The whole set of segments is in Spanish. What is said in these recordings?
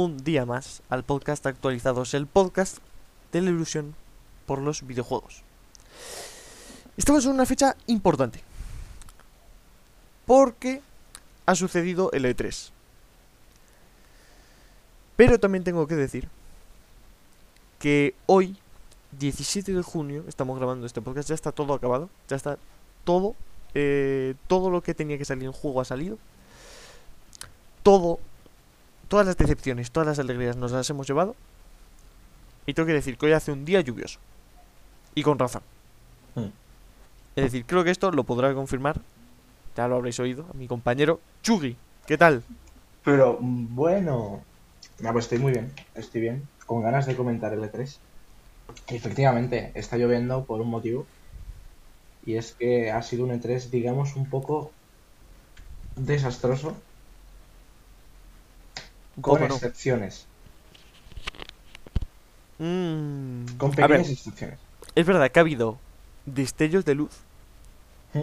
Un día más al podcast Actualizados, el podcast de la ilusión por los videojuegos. Estamos en una fecha importante. Porque ha sucedido el E3. Pero también tengo que decir que hoy, 17 de junio, estamos grabando este podcast, ya está todo acabado, ya está todo, eh, todo lo que tenía que salir en juego ha salido. Todo, todas las decepciones, todas las alegrías nos las hemos llevado. Y tengo que decir que hoy hace un día lluvioso. Y con razón. Mm. Es decir, creo que esto lo podrá confirmar, ya lo habréis oído, a mi compañero Chugi. ¿Qué tal? Pero bueno. Ah, pues estoy muy bien, estoy bien. Con ganas de comentar el E3. Efectivamente, está lloviendo por un motivo. Y es que ha sido un E3, digamos, un poco desastroso. Con excepciones. Mm, Con pequeñas ver, excepciones. es verdad que ha habido destellos de luz, ¿Mm?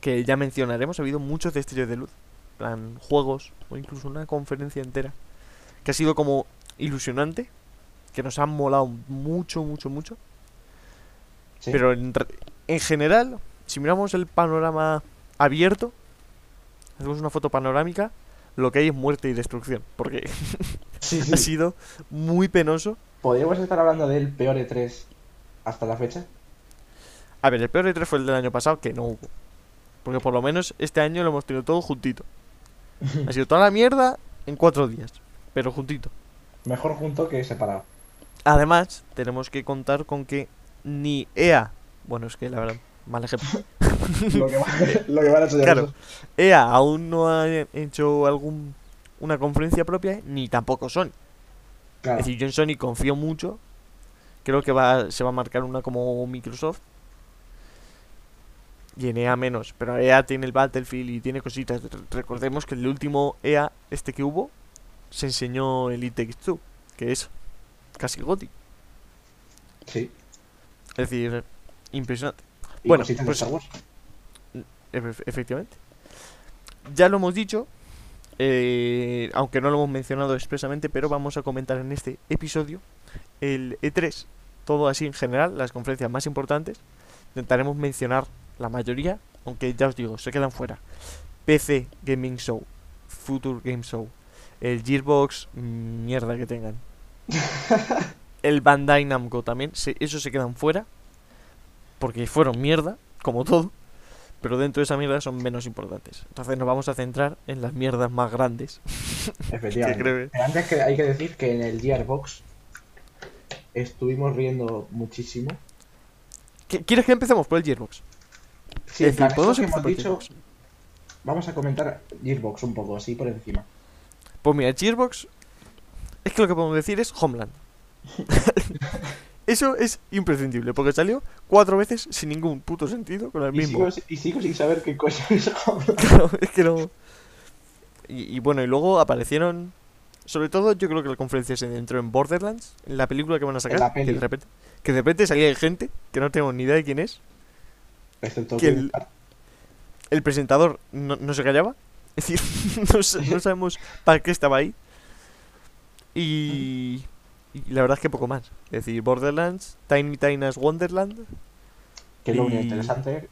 que ya mencionaremos, ha habido muchos destellos de luz, en plan juegos o incluso una conferencia entera, que ha sido como ilusionante, que nos han molado mucho, mucho, mucho, Sí. pero en, re- en general, si miramos el panorama abierto, hacemos una foto panorámica, lo que hay es muerte y destrucción, porque Sí, sí. ha sido muy penoso. ¿Podríamos estar hablando del peor E3 hasta la fecha? A ver, el peor E3 fue el del año pasado, que no hubo. Porque por lo menos este año lo hemos tenido todo juntito. Ha sido toda la mierda en cuatro días, pero juntito. Mejor junto que separado. Además, tenemos que contar con que ni EA, bueno, es que la verdad, mal ejemplo. lo, que va- lo que van a enseñar Claro. EA aún no ha hecho algún una conferencia propia, ni tampoco Sony. Claro. Es decir, yo en Sony confío mucho. Creo que va, se va a marcar una como Microsoft. Y en EA menos. Pero EA tiene el Battlefield y tiene cositas. Re- Recordemos que el último EA, este que hubo, se enseñó el It Takes Two, que es casi GOTY. Sí. Es decir, impresionante. Y Bueno, pues- Star Wars. Efe- efectivamente. Ya lo hemos dicho. eh, aunque no lo hemos mencionado expresamente, pero vamos a comentar en este episodio el E3, todo así en general, las conferencias más importantes. Intentaremos mencionar la mayoría, aunque ya os digo, se quedan fuera. PC Gaming Show, Future Game Show, el Gearbox, mierda que tengan. el Bandai Namco también, se, esos se quedan fuera, porque fueron mierda, como todo pero dentro de esa mierda son menos importantes. Entonces nos vamos a centrar en las mierdas más grandes. Efectivamente. antes que hay que decir que en el Gearbox estuvimos riendo muchísimo. ¿Qué- ¿Quieres que empecemos por el Gearbox? Sí, Es decir, podemos empezar por dicho, Gearbox. vamos a comentar Gearbox un poco, así por encima. Pues mira, el Gearbox es que lo que podemos decir es Homeland. Eso es imprescindible, porque salió cuatro veces sin ningún puto sentido con el Y mismo. sigo, y sigo sin saber qué coño es. Claro, es que no. Y, y bueno, y luego aparecieron. Sobre todo, yo creo que la conferencia se centró en Borderlands, en la película que van a sacar. la que de repente, que de repente salía gente que no tengo ni idea de quién es. Excepto Que el- el presentador no, no se callaba. Es decir, no, no sabemos para qué estaba ahí. Y, y la verdad es que poco más. Es decir, Borderlands, Tiny Tina's Wonderland que es lo único interesante,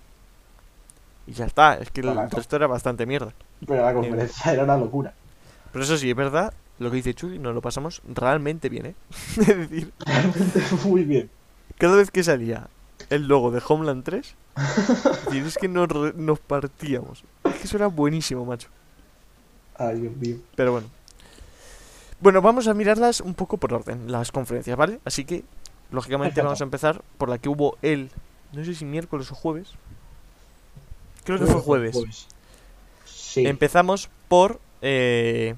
y ya está. Es que el Correcto. resto era bastante mierda. pero la conferencia era una locura. Pero eso sí, es verdad, lo que dice Chuy, nos lo pasamos realmente bien, ¿eh? es decir, Realmente muy bien. cada vez que salía el logo de Homeland 3, es, decir, es que nos, nos partíamos. Es que eso era buenísimo, macho. Ay, Dios mío. Pero bueno. Bueno, vamos a mirarlas un poco por orden, las conferencias, ¿vale? Así que, lógicamente, vamos a empezar por la que hubo el. No sé si miércoles o jueves. Creo que fue jueves. Sí. Empezamos por. eh,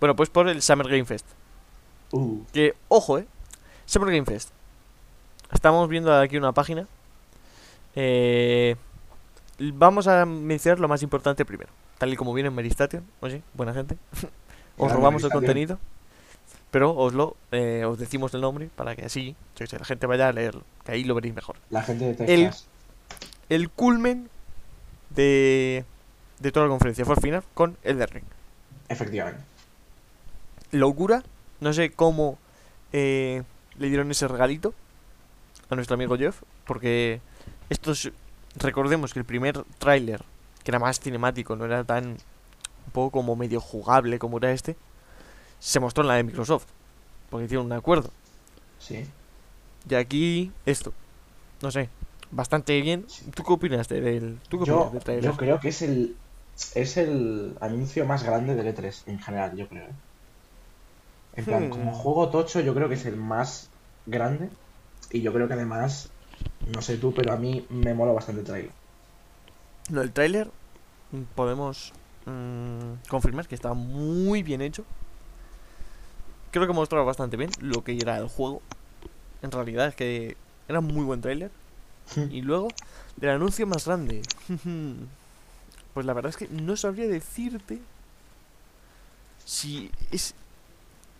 Bueno, pues por el Summer Game Fest. Uh, Que, ojo, eh. Summer Game Fest. Estamos viendo aquí una página. Eh, vamos a mencionar lo más importante primero. Tal y como viene en Meristation. Oye, buena gente. os robamos el Meristation. contenido. Pero os lo eh, os decimos el nombre para que así la gente vaya a leerlo. Que ahí lo veréis mejor. la gente de. El culmen de, de toda la conferencia fue al final con Elden Ring. Efectivamente. Locura. No sé cómo eh, le dieron ese regalito a nuestro amigo Jeff. Porque estos. Recordemos que el primer tráiler, que era más cinemático, no era tan. Un poco como medio jugable como era este. Se mostró en la de Microsoft. Porque hicieron un acuerdo. Sí. Y aquí, esto. No sé. Bastante bien. ¿Tú qué opinas del, ¿tú qué Yo, opinas del tráiler? yo creo que es el es el anuncio más grande del E3 en general, yo creo. ¿eh? En plan, Hmm. como juego tocho, yo creo que es el más grande. Y yo creo que además, no sé tú, pero a mí me mola bastante el trailer. No, el tráiler mm, podemos mm, confirmar que está muy bien hecho. Creo que mostraba bastante bien lo que era el juego. En realidad es que era un muy buen tráiler. Y luego, del anuncio más grande. Pues la verdad es que no sabría decirte si es...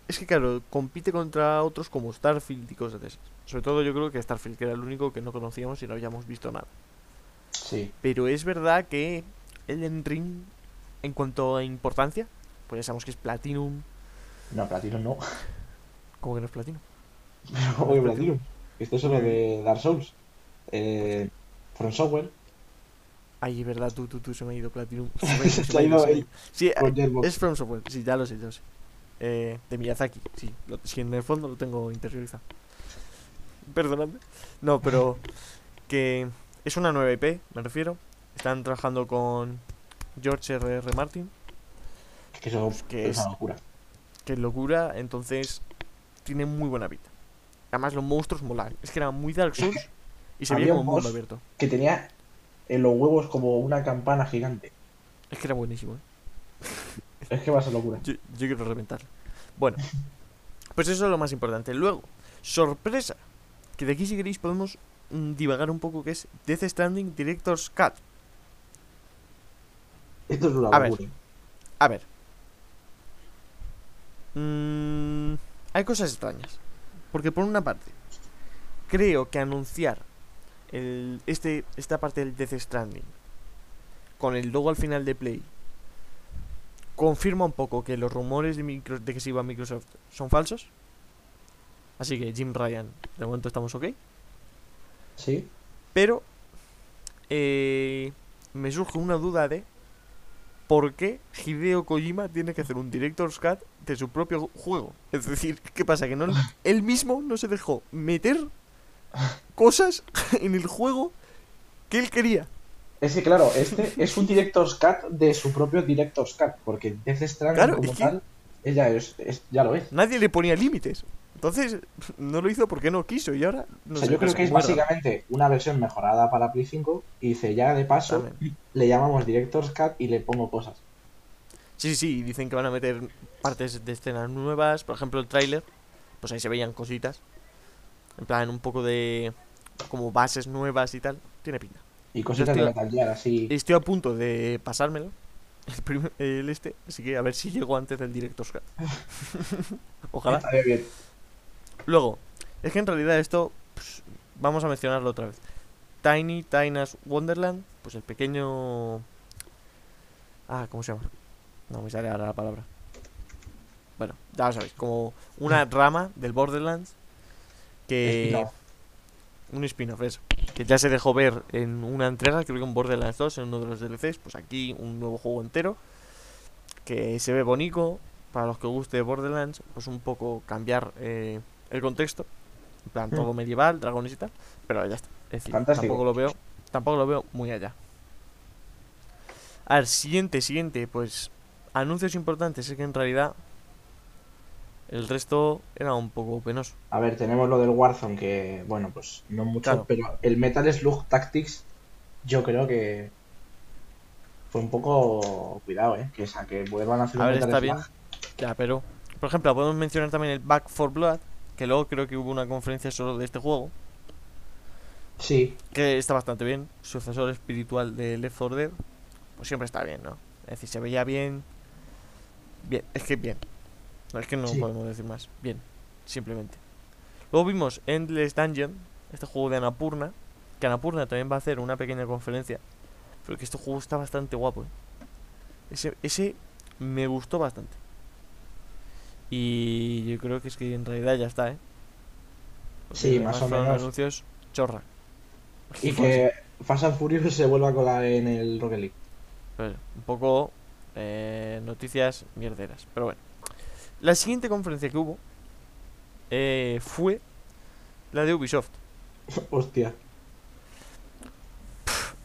Es que claro, compite contra otros como Starfield y cosas de esas. Sobre todo yo creo que Starfield, que era el único que no conocíamos y no habíamos visto nada. Sí. Pero es verdad que Elden Ring, en cuanto a importancia, pues ya sabemos que es Platinum. No, Platinum no. ¿Cómo que no es Platinum? ¿cómo que Platinum? Esto es lo de Dark Souls. Eh, From Software. Ay, es verdad, tú, tú, tú, se me ha ido Platinum. Se te ha ido Sí, es From Software, sí, ya lo sé, ya lo sé. Eh, de Miyazaki, sí. Lo, sí, en el fondo lo tengo interiorizado. Perdonadme. No, pero que es una nueva IP, me refiero. Están trabajando con George R.R. R. Martin. Que eso que es es- una locura. que locura, entonces tiene muy buena pinta. Además los monstruos molan, es que era muy Dark Souls y se veía como un un mundo abierto. Que tenía en los huevos como una campana gigante. Es que era buenísimo, ¿eh? Es que va a ser locura. yo, yo quiero reventarlo. Bueno, pues eso es lo más importante. Luego, sorpresa, que de aquí si queréis podemos mm, divagar un poco, que es Death Stranding Director's Cut. Esto es una A ver. A ver. Mm, hay cosas extrañas. Porque por una parte, creo que anunciar el, este, esta parte del Death Stranding con el logo al final de Play confirma un poco que los rumores de, micro- de que se iba a Microsoft son falsos. Así que Jim Ryan, de momento estamos ok. Sí. Pero eh, me surge una duda de por qué Hideo Kojima tiene que hacer un Director's Cut de su propio juego. Es decir, ¿qué pasa? Que no, él mismo no se dejó meter cosas en el juego que él quería. Es que claro, este es un Director's Cut de su propio Director's Cut, porque Death Stranding Claro, como es que- tal, ella es, es- ya lo es. Nadie le ponía límites. Entonces, no lo hizo porque no quiso y ahora no o sea, yo creo que es muerda. básicamente una versión mejorada para Play 5 y dice, ya de paso, También. le llamamos Director's Cut y le pongo cosas. Sí, sí, sí, dicen que van a meter partes de escenas nuevas, por ejemplo el tráiler, pues ahí se veían cositas. En plan, un poco de como bases nuevas y tal, tiene pinta. Y cositas de Metal Gear, así. Estoy a punto de pasármelo, el, prim- el este, así que a ver si llego antes del Director's Cut. Ojalá. Estaría bien. Luego, es que en realidad esto, pues, vamos a mencionarlo otra vez. Tiny Tina's Wonderland, pues el pequeño... Ah, ¿cómo se llama? No me sale ahora la palabra. Bueno, ya lo sabéis, como una rama del Borderlands que... Spin-off. Un spin-off, eso. Que ya se dejó ver en una entrega, creo que en Borderlands 2, en uno de los DLCs. Pues aquí un nuevo juego entero. Que se ve bonito. Para los que guste Borderlands, pues un poco cambiar eh, el contexto. En plan, Mm. todo medieval, dragones y tal. Pero ya está. Es decir, Fantástico. tampoco lo veo. Tampoco lo veo muy allá. A ver, siguiente, siguiente, pues. Anuncios importantes, es que en realidad. El resto era un poco penoso. A ver, tenemos lo del Warzone, que, bueno, pues no mucho, Claro. pero el Metal Slug Tactics, yo creo que fue un poco cuidado, ¿eh? Que, esa, que vuelvan a hacer A ver, Metal está Slug. bien. Ya, pero. Por ejemplo, podemos mencionar también el Back for Blood. Que luego creo que hubo una conferencia solo de este juego. Sí, Que está bastante bien. Sucesor espiritual de Left 4 Dead. Pues siempre está bien, ¿no? Es decir, se veía bien. Bien, es que bien. No, es que no Sí. podemos decir más. Bien, simplemente. Luego vimos Endless Dungeon. Este juego de Anapurna. Que Anapurna también va a hacer una pequeña conferencia. Pero que este juego está bastante guapo, ¿eh? Ese, ese me gustó bastante. Y yo creo que es que en realidad ya está, ¿eh? Porque Sí, más o menos. anuncios chorra. Y que Fast and Furious se vuelva a colar en el Rocket League. Un poco eh, noticias mierderas. Pero bueno. La siguiente conferencia que hubo eh, fue la de Ubisoft. Hostia.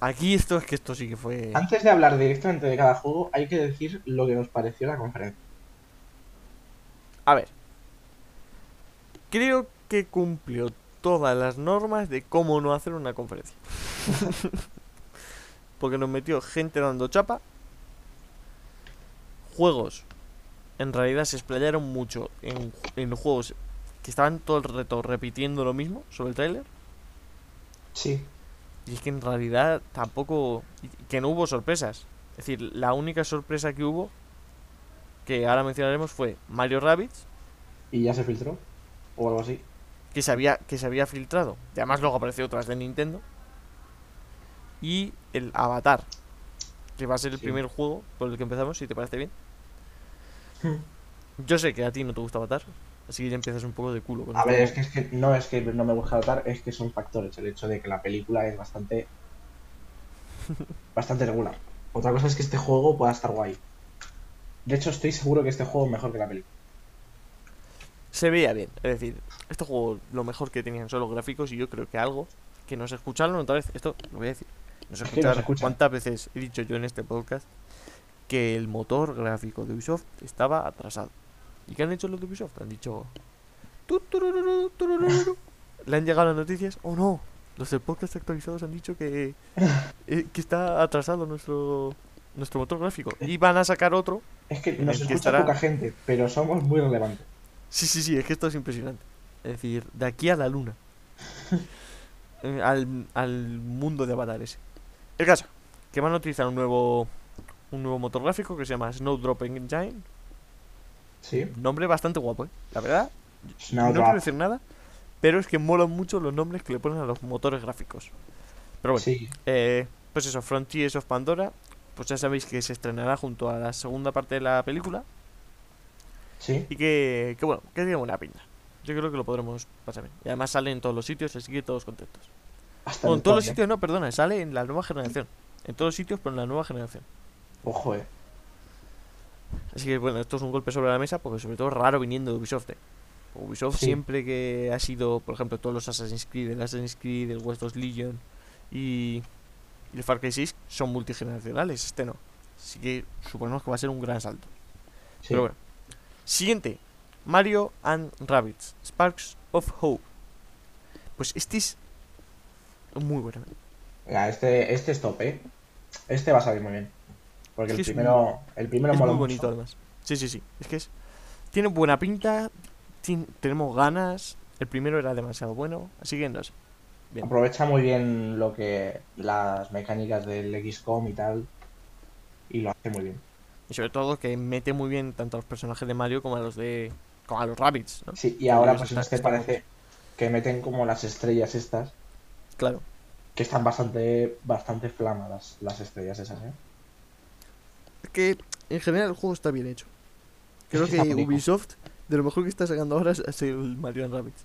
Aquí esto es que esto sí que fue. Antes de hablar directamente de cada juego, hay que decir lo que nos pareció la conferencia. A ver. Creo que cumplió todas las normas de cómo no hacer una conferencia. Porque nos metió gente dando chapa. Juegos. En realidad se explayaron mucho en, en juegos que estaban todo el reto repitiendo lo mismo sobre el tráiler. Sí. Y es que en realidad tampoco... Que no hubo sorpresas. Es decir, la única sorpresa que hubo, que ahora mencionaremos, fue Mario Rabbids, Y ya se filtró. O algo así. que se había, que se había filtrado. Y además luego apareció otras de Nintendo. Y el Avatar, que va a ser el Sí. primer juego por el que empezamos, si te parece bien. Hmm. Yo sé que a ti no te gusta Avatar, así que ya empiezas un poco de culo con A ver, es que, es que no es que no me gusta notar, es que son factores. El hecho de que la película es bastante. bastante regular. Otra cosa es que este juego pueda estar guay. De hecho, estoy seguro que este juego es mejor que la película. Se veía bien, es decir, este juego lo mejor que tenían son los gráficos y yo creo que algo que nos escucharon otra vez, esto lo voy a decir, nos escucharon cuántas veces he dicho yo en este podcast que el motor gráfico de Ubisoft estaba atrasado. ¿Y qué han hecho los de Ubisoft? Han dicho... Le han llegado las noticias, oh no, los del podcast actualizados han dicho que, eh, que está atrasado nuestro, nuestro motor gráfico. Y van a sacar otro Es que nos que escucha estará- poca gente, pero somos muy relevantes. Sí, sí, sí, es que esto es impresionante. Es decir, de aquí a la luna. Eh, al, al mundo de Avatar ese. El caso, que van a utilizar un nuevo un nuevo motor gráfico que se llama Snowdrop Engine. Sí. Nombre bastante guapo, ¿eh? La verdad, no quiero decir nada, pero es que molan mucho los nombres que le ponen a los motores gráficos. Pero bueno, Sí. eh, pues eso, Frontiers of Pandora, pues ya sabéis que se estrenará junto a la segunda parte de la película. Sí. Y que, que bueno, que tiene buena pinta. Yo creo que lo podremos pasar bien. Y además sale en todos los sitios, así que todos contentos. Hasta Bueno, en todos los sitios no, perdona, sale en la nueva generación. En todos los sitios, pero en la nueva generación. Ojo, eh. Así que bueno, esto es un golpe sobre la mesa, porque sobre todo es raro viniendo de Ubisoft. ¿eh? Ubisoft Sí. siempre que ha sido, por ejemplo, todos los Assassin's Creed, el Assassin's Creed, el West Legion y, y el Far Cry 6 son multigeneracionales, este no. Así que suponemos que va a ser un gran salto. Sí. Pero bueno. Siguiente. Mario and Rabbids. Sparks of Hope. Pues este es muy bueno. Este, este es top, eh. Este va a salir muy bien. Porque Es el primero, el primero Es mola muy mucho. bonito además. Sí, sí, sí. Es que es... Tiene buena pinta. tenemos ganas. El primero era demasiado bueno. Así que no sé. Bien. Aprovecha muy bien lo que las mecánicas del XCOM y tal. Y lo hace muy bien. Y sobre todo que mete muy bien tanto a los personajes de Mario como a los de... Como a los Rabbids, ¿no? Sí, y ahora pues en este parece que meten como las estrellas estas. Claro. Que están bastante, bastante flama las, las estrellas esas, eh. Es que en general el juego está bien hecho. Creo que. Ubisoft, de lo mejor que está sacando ahora es el Mario and Rabbids.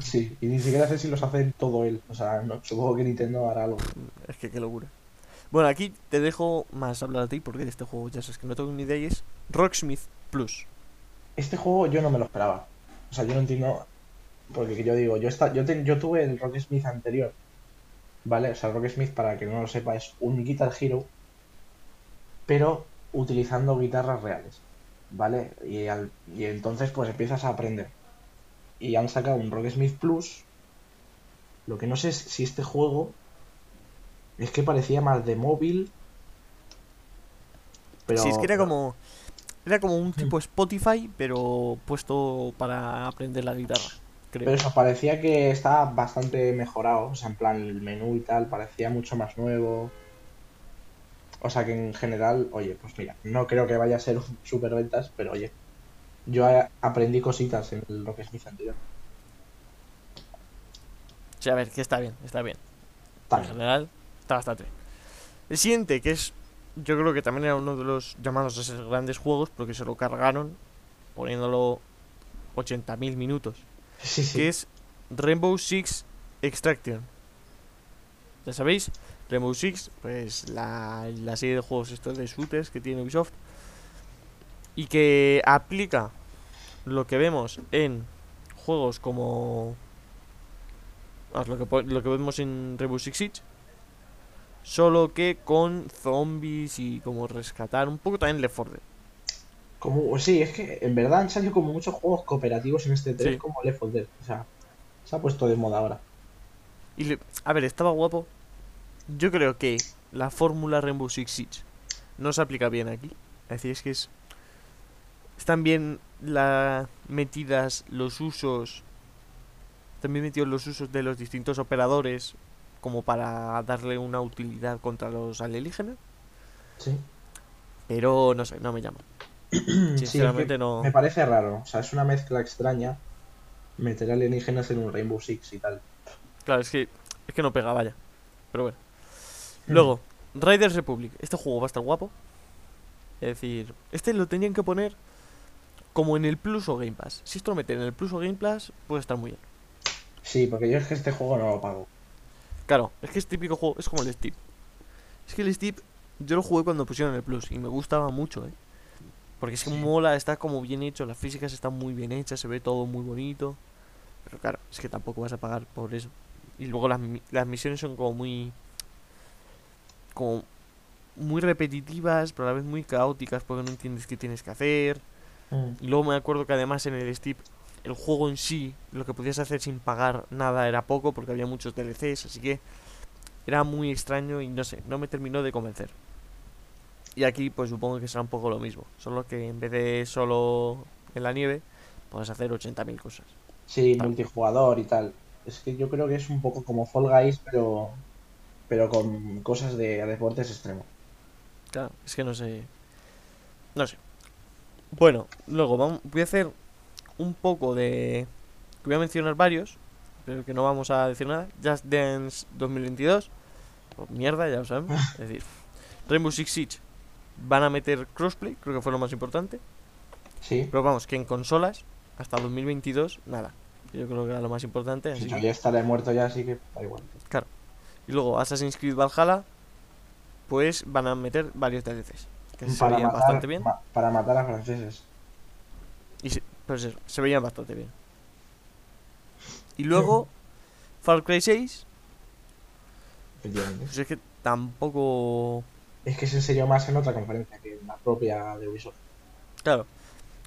Sí, y ni siquiera sé si los hace todo él. O sea, no, supongo que Nintendo hará algo. Es que qué locura. Bueno, aquí te dejo más hablar a ti porque de este juego ya sabes que no tengo ni idea y es Rocksmith Plus. Este juego yo no me lo esperaba. O sea, yo no entiendo. Porque yo digo, yo, esta, yo, yo tuve el Rock Smith anterior. ¿Vale? O sea, el Rock Smith, para que no lo sepa, es un Guitar Hero. Pero utilizando guitarras reales. ¿Vale? Y, al- y entonces, pues empiezas a aprender. Y han sacado un Rock Smith Plus. Lo que no sé es si este juego. Es que parecía más de móvil. Pero. sí, es que era como. Era como un tipo Spotify, pero puesto para aprender la guitarra. Creo. Pero eso, parecía que estaba bastante mejorado. O sea, en plan, el menú y tal, parecía mucho más nuevo. O sea que en general, oye, pues mira, no creo que vaya a ser un super ventas, pero oye, yo aprendí cositas en el Rock Smith anterior. O sea, a ver, que está bien, está bien. Está En bien. general, está bastante bien. El siguiente, que es yo creo que también era uno de los llamados a ser grandes juegos porque se lo cargaron poniéndolo 80.000 minutos. Sí, sí. Que es Rainbow Six Extraction. Ya sabéis, Rainbow Six, pues la, la serie de juegos estos de shooters que tiene Ubisoft. Y que aplica lo que vemos en juegos como vamos, lo que, lo que vemos en Rainbow Six Siege solo que con zombies y como rescatar un poco también Left 4 Dead Como, sí, es que en verdad han salido como muchos juegos cooperativos en este 3 Sí. como Left 4 Dead. O sea, se ha puesto de moda ahora. y le- a ver estaba guapo yo creo que la fórmula Rainbow Six Siege no se aplica bien aquí es decir es que es están bien la metidas los usos también metidos los usos de los distintos operadores como para darle una utilidad contra los alienígenas Sí. pero no sé no me llama Sí, es que sinceramente no Me parece raro. O sea, es una mezcla extraña meter alienígenas en un Rainbow Six y tal. Claro, es que, es que no pega, vaya. Pero bueno. Luego, Riders Republic. Este juego va a estar guapo. Es decir, este lo tenían que poner como en el Plus o Game Pass. Si esto lo meten en el Plus o Game Pass, puede estar muy bien. Sí, porque yo es que este juego no lo pago. Claro, es que es típico juego, es como el Steep. Es que el Steep yo lo jugué cuando pusieron el Plus y me gustaba mucho, ¿eh? Porque es que Sí. mola, está como bien hecho, las físicas están muy bien hechas, se ve todo muy bonito. Pero claro, es que tampoco vas a pagar por eso. Y luego las, las misiones son como muy. como muy repetitivas, pero a la vez muy caóticas porque no entiendes qué tienes que hacer. Mm. Y luego me acuerdo que además en el Steep, el juego en sí, lo que podías hacer sin pagar nada era poco porque había muchos DLCs, así que era muy extraño y no sé, no me terminó de convencer. Y aquí pues supongo que será un poco lo mismo, solo que en vez de solo en la nieve, puedes hacer 80.000 cosas. Sí, Tal. multijugador y tal. Es que yo creo que es un poco como Fall Guys, pero pero con cosas de deportes extremos. Claro, es que no sé. No sé. Bueno, luego vamos, voy a hacer un poco de. Voy a mencionar varios, pero que no vamos a decir nada. Just Dance 2022. Pues mierda, ya lo sabemos. Es decir, Rainbow Six Siege van a meter crossplay, creo que fue lo más importante. Sí, Pero vamos, que en consolas, hasta 2022, nada. Yo creo que era lo más importante. Así sí, que- yo ya estaré muerto ya, así que da igual. Y luego Assassin's Creed Valhalla, pues van a meter varios DLCs. Que se veían matar, bastante bien. para matar a franceses. Y se, pues eso, se veían bastante bien. Y luego, Far Cry 6, Efectivamente. pues es que tampoco. Es que se enseñó más en otra conferencia que en la propia de Ubisoft. Claro,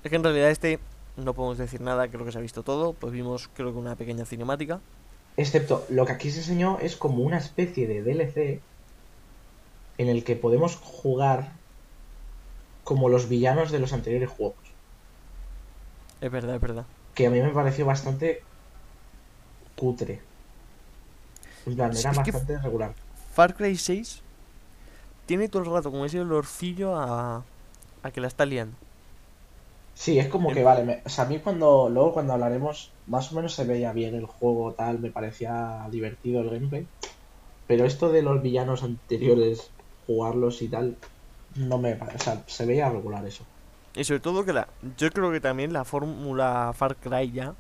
es que en realidad este no podemos decir nada, creo que se ha visto todo. Pues vimos, creo que una pequeña cinemática. Excepto, lo que aquí se enseñó es como una especie de DLC en el que podemos jugar como los villanos de los anteriores juegos. Es verdad, es verdad. Que a mí me pareció bastante cutre. En plan, era es bastante regular. Far Cry 6 tiene todo el rato como ese olorcillo a, a que la está liando. Sí, es como que vale, me- o sea, a mí cuando, luego cuando hablaremos, más o menos se veía bien el juego, tal, me parecía divertido el gameplay. Pero esto de los villanos anteriores, jugarlos y tal, no me, o sea, se veía regular eso. Y sobre todo que la. Yo creo que también la fórmula Far Cry ya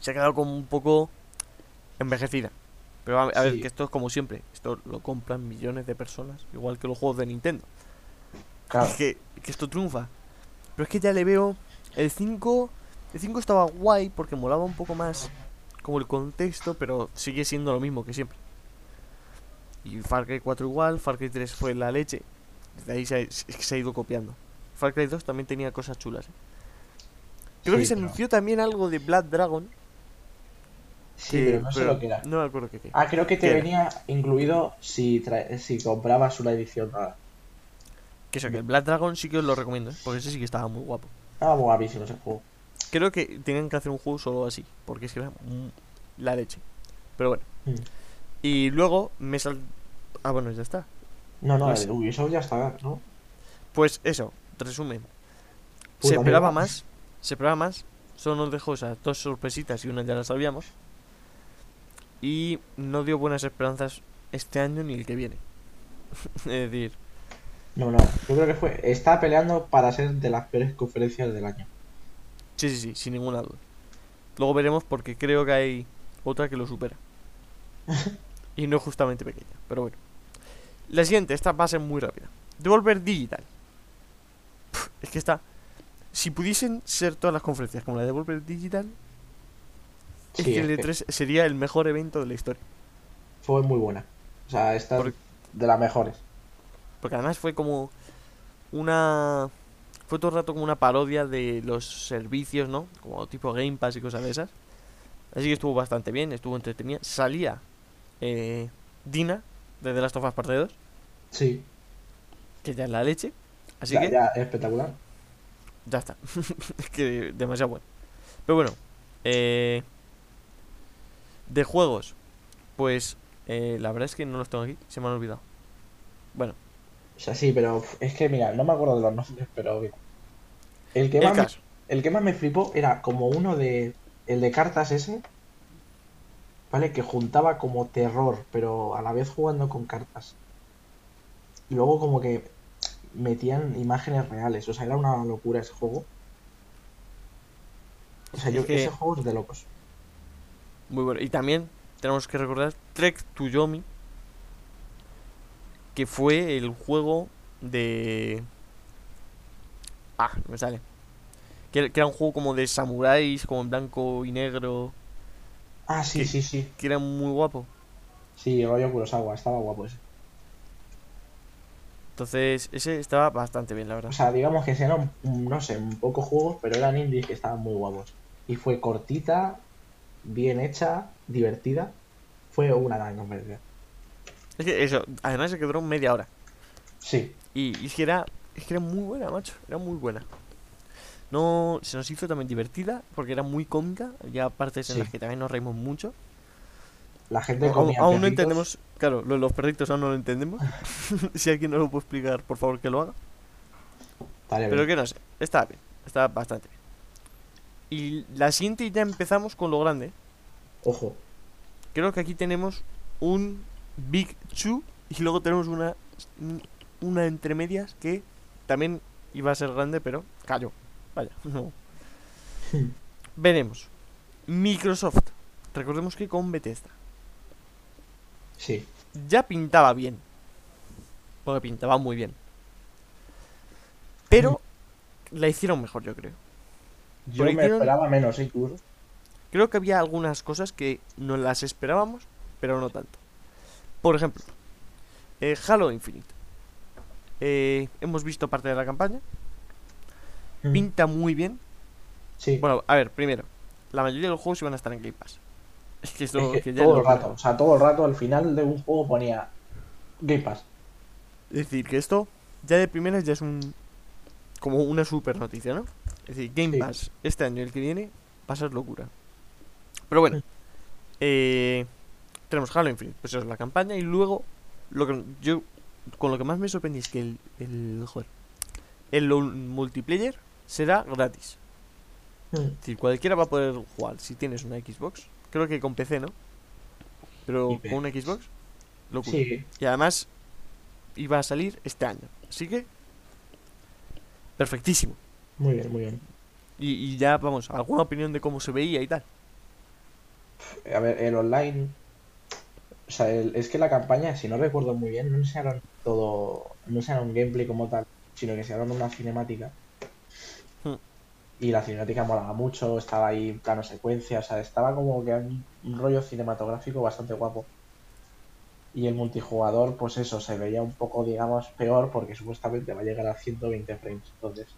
se ha quedado como un poco envejecida. Pero a, a ver, que esto es como siempre. Esto lo compran millones de personas, igual que los juegos de Nintendo. Claro, Es que, que esto triunfa. Pero es que ya le veo. El 5. El 5 estaba guay porque molaba un poco más como el contexto, pero sigue siendo lo mismo que siempre. Y Far Cry 4 igual, Far Cry 3 fue la leche. Desde ahí se ha, se ido copiando. Far Cry 2 también tenía cosas chulas. ¿eh? Creo Sí, que se pero- anunció también algo de Blood Dragon. sí, que- pero no sé lo que era. No me acuerdo qué. Ah, creo que te venía incluido si, trae- si comprabas una edición rara. Que eso, que el Blood Dragon sí que os lo recomiendo, ¿eh? porque ese sí que estaba muy guapo. Estaba guapísimo ese juego. Creo que tenían que hacer un juego solo así, porque es que era la leche. Pero bueno. Mm. Y luego me sal... Ah, bueno, ya está. No, no, Pues- el Ubisoft ya está, ¿no? Pues eso, resumen. Puta se esperaba mierda. más, se esperaba más. Solo nos dejó esas dos sorpresitas y una ya la sabíamos. Y no dio buenas esperanzas este año ni el que viene. es decir, No, no, yo creo que fue. Está peleando para ser de las peores conferencias del año. Sí, sí, sí, sin ninguna duda. Luego veremos porque creo que hay otra que lo supera. y no justamente pequeña, pero bueno. La siguiente, esta va a ser muy rápida. Devolver Digital. Es que está. Si pudiesen ser todas las conferencias como la de Devolver Digital, es que el es que E3 sería el mejor evento de la historia. fue muy buena. O sea, esta Por- es de las mejores. Porque además fue como una. Fue todo el rato como una parodia de los servicios, ¿no? Como tipo Game Pass y cosas de esas. Así que estuvo bastante bien, estuvo entretenida. Salía eh, Dina de The Last of Us Parte 2, Sí, que ya es la leche. Así ya, que ya, espectacular. ya está. es que demasiado bueno. Pero bueno, eh, de juegos, pues eh, la verdad es que no los tengo aquí, se me han olvidado. Bueno, O sea, sí, pero es que mira, no me acuerdo de los nombres, pero mira. El que el más me, el que más me flipó era como uno de. El de cartas ese. ¿Vale? Que juntaba como terror, pero a la vez jugando con cartas. Y luego como que metían imágenes reales. O sea, era una locura ese juego. O sea, yo Es que- ese juego es de locos. Muy bueno. Y también tenemos que recordar Trek to Yomi, que fue el juego de... Ah, no me sale. Que, que era un juego como de samuráis, como en blanco y negro, Ah, sí, sí, sí. que era muy guapo. Sí, rollo Kurosawa, estaba guapo ese. Entonces, ese estaba bastante bien, la verdad. O sea, digamos que eran, no sé, un pocos juegos, pero eran indies que estaban muy guapos. Y fue cortita, bien hecha, divertida. Fue una gran conferencia. Es que eso, además es que duró media hora. Sí, Y, y es que era, es que era muy buena, macho. Era muy buena. No, se nos hizo también divertida porque era muy cómica. Había partes en las que también nos reímos mucho. la gente Aún, aún no entendemos, claro, lo de los perritos aún no lo entendemos. si alguien nos lo puede explicar, por favor que lo haga. Estaría Pero bien. que no sé, está bien, está bastante bien. Y la siguiente ya empezamos con lo grande. Ojo, Creo que aquí tenemos un Big Two y luego tenemos una, una entre medias que también iba a ser grande, pero cayó. Vaya, no. Veremos. Microsoft. Recordemos que con Bethesda. sí. ya pintaba bien. Porque pintaba muy bien. Pero la hicieron mejor, yo creo. Yo Porque me esperaba menos, incluso. Creo que había algunas cosas que no las esperábamos, pero no tanto. Por ejemplo, eh, Halo Infinite. Eh, hemos visto parte de la campaña. Mm. Pinta muy bien. Sí, Bueno, a ver, primero, la mayoría de los juegos iban a estar en Game Pass. Es que esto es que que ya todo el rato, o sea, todo el rato al final de un juego ponía Game Pass. Es decir, que esto ya de primeras ya es un como una super noticia, ¿no? Es decir, Game Sí. Pass este año y el que viene va a ser locura. Pero bueno, eh, tenemos Halo Infinite, pues eso es la campaña y luego lo que yo con lo que más me sorprendí es que el el joder, el multiplayer será gratis. Mm. Es decir, cualquiera va a poder jugar si tienes una Xbox. Creo que con PC, ¿no? Pero con una Xbox, locura. Sí, Y además iba a salir este año. Así que perfectísimo. muy bien, muy bien. Y, y ya, vamos, alguna opinión de cómo se veía y tal. A ver, el online. O sea, el- es que la campaña, si no recuerdo muy bien, no enseñaron todo. No enseñaron gameplay como tal, sino que enseñaron una cinemática. Y la cinemática molaba mucho, estaba ahí en plano secuencia, o sea, estaba como que un, un rollo cinematográfico bastante guapo. Y el multijugador, pues eso, se veía un poco, digamos, peor porque supuestamente va a llegar a 120 frames. Entonces,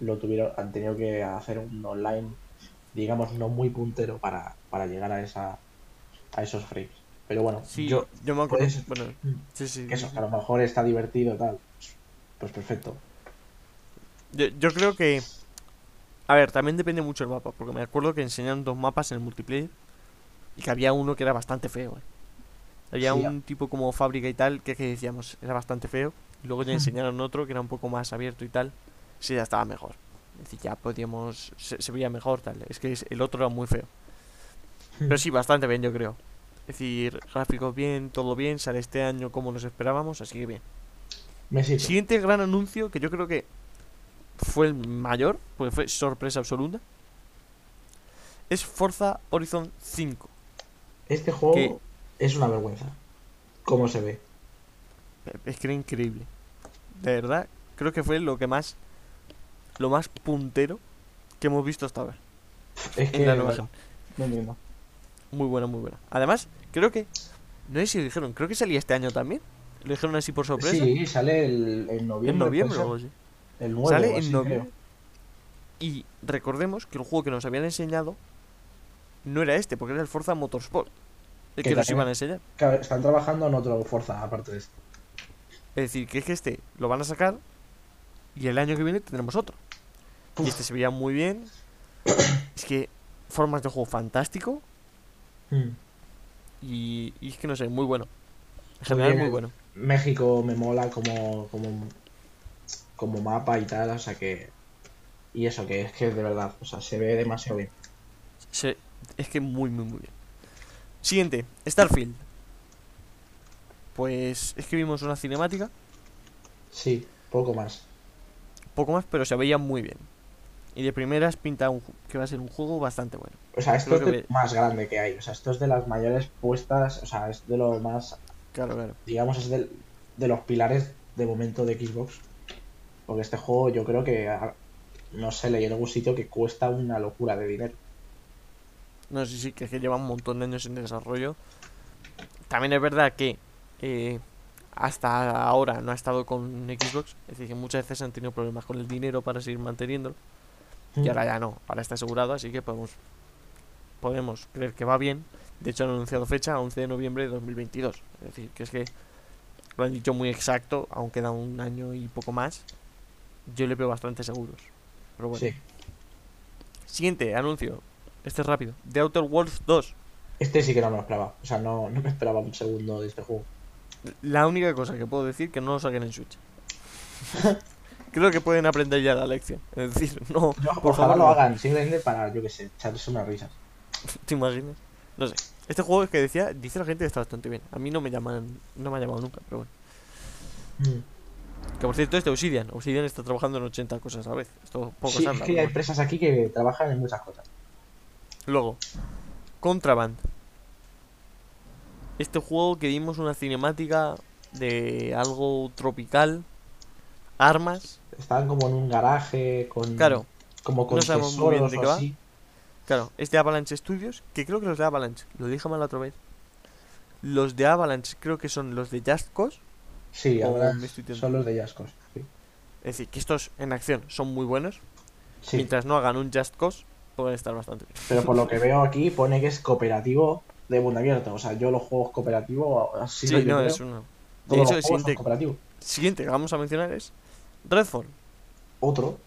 lo tuvieron, han tenido que hacer un online, digamos, no muy puntero para, para llegar a esa a esos frames. Pero bueno, Sí, yo yo, me acuerdo. Bueno, sí, sí. que eso, que a lo mejor está divertido tal. Pues perfecto. Yo, yo creo que. A ver, también depende mucho del mapa. Porque me acuerdo que enseñaron dos mapas en el multiplayer. Y que había uno que era bastante feo. eh. Había Sí, un tipo como fábrica y tal. Que, que decíamos, era bastante feo. Y luego ya enseñaron otro que era un poco más abierto y tal. Sí, ya estaba mejor. Es decir, ya podíamos. Se, se veía mejor tal. Es que el otro era muy feo. Pero sí, bastante bien, yo creo. Es decir, gráficos bien, todo bien, sale este año como nos esperábamos, así que bien. Siguiente gran anuncio que yo creo que fue el mayor, porque fue sorpresa absoluta, es Forza Horizon 5. Este juego es una vergüenza. ¿Cómo se ve? Es que era increíble. De verdad, creo que fue lo que más, lo más puntero que hemos visto hasta ahora. Es que En la nueva bueno, no entiendo. Muy buena, muy buena. Además, creo que, no sé si lo dijeron, creo que salía este año también. Lo dijeron así por sorpresa. Sí, sale el, en noviembre. en noviembre o algo así. El 9 Sale en noviembre. Y recordemos que el juego que nos habían enseñado no era este, porque era el Forza Motorsport. El Que que nos iban a enseñar. Claro, están trabajando en otro Forza aparte de este. Es decir, que es que este lo van a sacar y el año que viene tendremos otro. Y este se veía muy bien. Es que formas de juego fantástico Mm. y, y es que no sé, muy bueno. En general, muy bueno. México me mola como, como, como mapa y tal, o sea que... Y eso, que es que de verdad, o sea, se ve demasiado bien. Se- es que muy, muy, muy bien. Siguiente, Starfield. Pues es que vimos una cinemática, Sí, poco más. poco más, pero se veía muy bien. Y de primeras pinta un que va a ser un juego bastante bueno. O sea, esto Creo es que de más grande que hay. O sea, esto es de las mayores puestas, o sea, es de lo más, Claro, claro. digamos, es del- de los pilares de momento de Xbox. Porque este juego yo creo que, no sé, leí en algún sitio que cuesta una locura de dinero. No sé, sí, que es que lleva un montón de años en desarrollo. También es verdad que eh, hasta ahora no ha estado con Xbox. Es decir, que muchas veces han tenido problemas con el dinero para seguir manteniéndolo. Mm. Y ahora ya no, ahora está asegurado, así que podemos, podemos creer que va bien. De hecho, han anunciado fecha 11 de noviembre de 2022. Es decir, que es que lo han dicho muy exacto, aún queda un año y poco más. Yo le veo bastante seguros. Pero bueno. Sí. Siguiente anuncio. Este es rápido. The Outer Worlds 2. Este sí que no me lo esperaba. O sea, no, no me esperaba un segundo de este juego. La única cosa que puedo decir que no lo saquen en Switch. Creo que pueden aprender ya la lección. Es decir, no, por ojalá favor, lo hagan, simplemente para, yo que sé, echarse unas risas. ¿Te imaginas? No sé. Este juego es que decía, dice la gente que está bastante bien. A mí no me llaman, no me ha llamado nunca, pero bueno. Mm. Que por cierto es de Obsidian. Obsidian está trabajando en 80 cosas a la vez. Esto poco Sí, se es que hay empresas aquí que trabajan en muchas cosas. Luego, Contraband. Este juego que vimos una cinemática de algo tropical, armas. Están como en un garaje con Claro, como con no sabemos muy bien de qué va. así. claro, es de Avalanche Studios, que creo que los de Avalanche, lo dije mal la otra vez. Los de Avalanche creo que son los de Just Cause, Sí, ahora son los de Yascos. Sí. es decir, que estos en acción son muy buenos, Sí, mientras no hagan un Just Cause, pueden estar bastante bien. pero por lo que veo aquí pone que es cooperativo de mundo abierto. O sea, yo los juegos cooperativo así Sí, no, creo. es uno. De hecho, el siguiente, que vamos a mencionar es Redfall. Otro.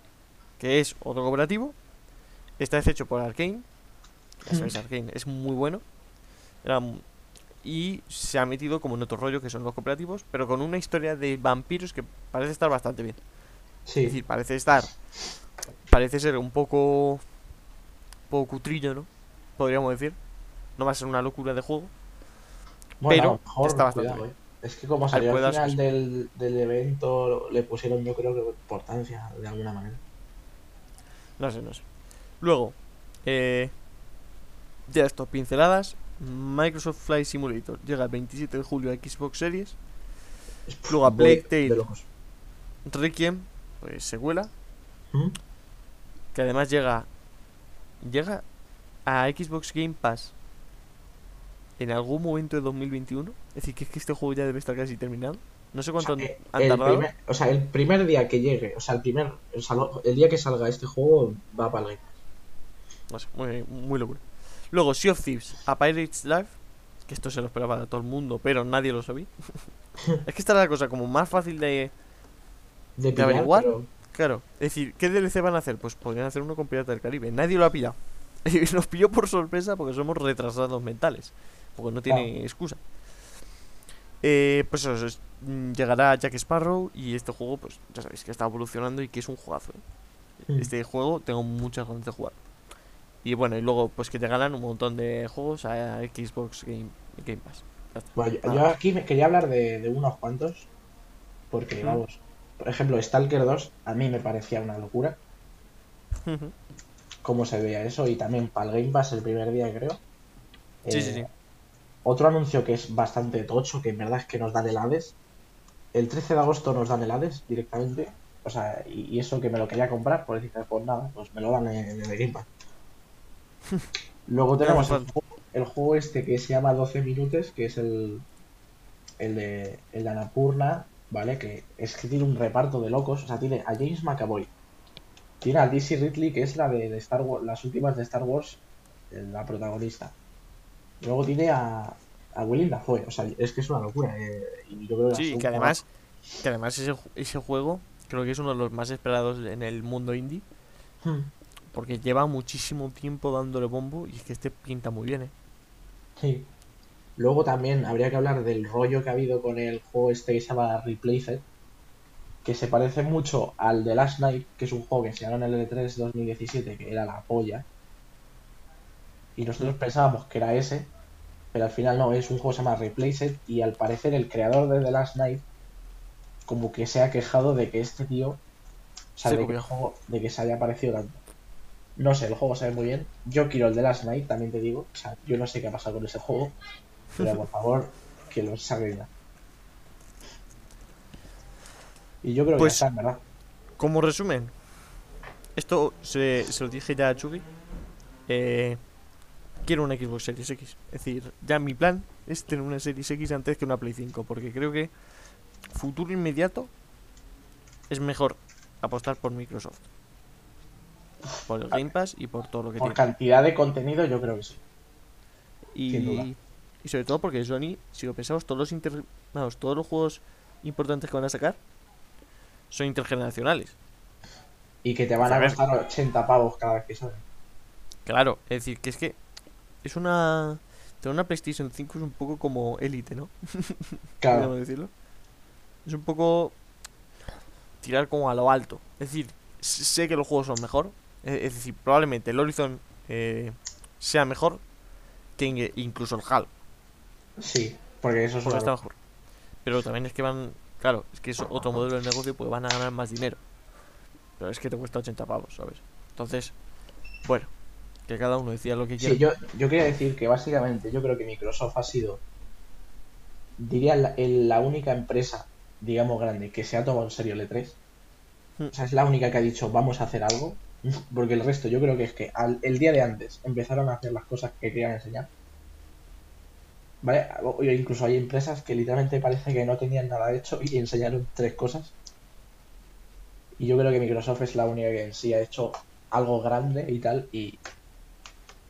que es otro cooperativo. Está hecho por Arkane. Ya sabéis, Arkane es muy bueno. Era y se ha metido como en otro rollo que son los cooperativos, pero con una historia de vampiros que parece estar bastante bien. Es decir, parece estar. Parece ser un poco. poco cutrillo, ¿no? Podríamos decir. No va a ser una locura de juego. bueno, pero mejor, está bastante cuidado, eh. Es que como salió al final del, del evento, le pusieron yo creo que importancia de alguna manera. No sé, no sé. Luego, eh, ya esto, pinceladas. Microsoft Flight Simulator llega el 27 de julio a Xbox Series. Es Luego a Plague Tale. Requiem, pues secuela, ¿Mm? que además llega llega a Xbox Game Pass en algún momento de 2021. Es decir, que es que este juego ya debe estar casi terminado. No sé O cuánto sea, han- eh, tardado. primer, o sea, el primer día que llegue, o sea, el primer, el, día que salga este juego va para el Game Pass. No sé, muy, muy locura. Luego, Sea of Thieves, a Pirate's Life, que esto se lo esperaba a todo el mundo, pero nadie lo sabía. es que esta era la cosa como más fácil de... De ¿De averiguar? pero- Claro, es decir, ¿qué DLC van a hacer? Pues podrían hacer uno con Pirata del Caribe. Nadie lo ha pillado. Y nos pilló por sorpresa porque somos retrasados mentales. Porque no tiene excusa. Eh, pues eso, es- mm, llegará Jack Sparrow y este juego, pues ya sabéis que está evolucionando y que es un juegazo. ¿eh? Mm. Este juego tengo muchas ganas de jugar. Y bueno, y luego pues que llegarán un montón de juegos a Xbox Game, Game Pass. Bueno, yo, Nada yo más. aquí me quería hablar de, de unos cuantos. Porque, vamos, por ejemplo, Stalker 2 a mí me parecía una locura Ujú. cómo se veía eso y también para el Game Pass el primer día, creo. Sí, Eh, sí, sí. Otro anuncio que es bastante tocho, que en verdad es que nos dan el Hades. El 13 de agosto nos dan el Hades directamente. O sea, y, y eso que me lo quería comprar, por decir, pues nada, pues me lo dan en, en el Game Pass. Luego tenemos el juego, el juego este que se llama 12 minutos, que es el, el de, el de Annapurna, ¿vale? Que es que tiene un reparto de locos. O sea, tiene a James McAvoy, tiene a Daisy Ridley, que es la de, de Star Wars, las últimas de Star Wars, eh, la protagonista. Luego tiene a, a Willem Dafoe, o sea, es que es una locura. eh, y yo creo que Sí, que además, que además ese, ese juego creo que es uno de los más esperados en el mundo indie. juego- Porque lleva muchísimo tiempo dándole bombo y es que este pinta muy bien, ¿eh? Sí. Luego también habría que hablar del rollo que ha habido con el juego este que se llama Replaced, que se parece mucho al de Last Night, que es un juego que se llama en el E3 2017, que era la polla. Y nosotros pensábamos que era ese, pero al final no, es un juego que se llama Replaced y al parecer el creador de The Last Night como que se ha quejado de que este tío, o sea, Se de que, el juego, de que se haya parecido tanto. No sé, el juego se ve muy bien. Yo quiero el de Last Night, también te digo. O sea, yo no sé qué ha pasado con ese juego, pero por favor, que lo saquen. Y yo creo que Pues- ya está, en verdad. Como resumen, esto se, se lo dije ya a Chugi. Eh, quiero una Xbox Series X. Es decir, ya mi plan es tener una Series X antes que una Play 5. Porque creo que futuro inmediato es mejor apostar por Microsoft. Por el Game Pass y por todo lo que Por tiene. cantidad de contenido, yo creo que sí. sin duda. Y, y sobre todo porque Sony, si lo pensamos, todos los inter- vamos, todos los juegos importantes que van a sacar son intergeneracionales. Y que te van a costar 80 pavos cada vez que salen. Claro, es decir, que es que es una tener una PlayStation 5 es un poco como Elite, ¿no? Claro, decirlo. Es un poco tirar como a lo alto. Es decir, sé que los juegos son mejor. E- Es decir, probablemente el Horizon eh, sea mejor que in- incluso el HAL. sí, porque eso es Porque una está mejor. Pero también es que van. Claro, es que es otro modelo de negocio porque van a ganar más dinero. Pero es que te cuesta 80 pavos, ¿sabes? Entonces, bueno, que cada uno decía lo que quiera. Sí, yo, yo quería decir que básicamente yo creo que Microsoft ha sido, diría, la, el- la única empresa, digamos, grande que se ha tomado en serio el E3. Hmm. O sea, es la única que ha dicho vamos a hacer algo. Porque el resto yo creo que es que al- el día de antes empezaron a hacer las cosas que querían enseñar. ¿Vale? O- incluso hay empresas que literalmente parece que no tenían nada hecho y enseñaron tres cosas. Y yo creo que Microsoft es la única que en sí ha hecho algo grande y tal. Y,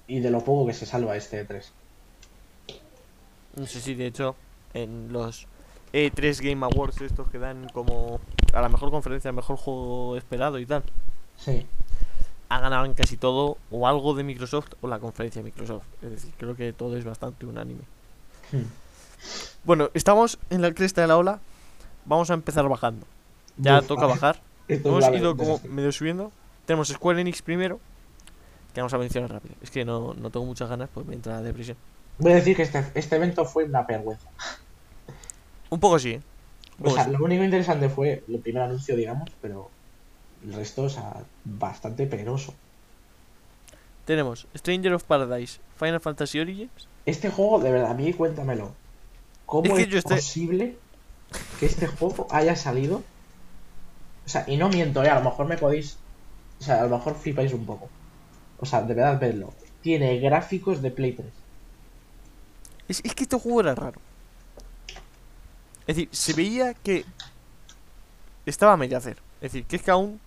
y de lo poco que se salva este E3. No sé si de hecho en los E3 Game Awards estos que dan como a la mejor conferencia, al mejor juego esperado y tal, Sí. Ha ganado en casi todo o algo de Microsoft o la conferencia de Microsoft. Es decir, creo que todo es bastante unánime. Hmm. Bueno, estamos en la cresta de la ola. Vamos a empezar bajando. Ya Uf, toca bajar. Hemos ido como medio subiendo. Tenemos Square Enix primero. Que vamos a mencionar rápido. Es que no, no tengo muchas ganas, pues me entra la depresión. Voy a decir que este, este evento fue una vergüenza. Un poco sí, ¿eh? O sea, sí. lo único interesante fue el primer anuncio, digamos, pero el resto, o sea, bastante penoso. Tenemos Stranger of Paradise, Final Fantasy Origins. Este juego, de verdad, a mí cuéntamelo. ¿Cómo Es es, que posible que este juego haya salido? O sea, y no miento, ¿eh? a lo mejor me podéis. O sea, a lo mejor flipáis un poco. O sea, de verdad, vedlo. Tiene gráficos de Play 3. Es, es que este juego era raro. Es decir, se veía que estaba a medio hacer. Es decir, que es que aún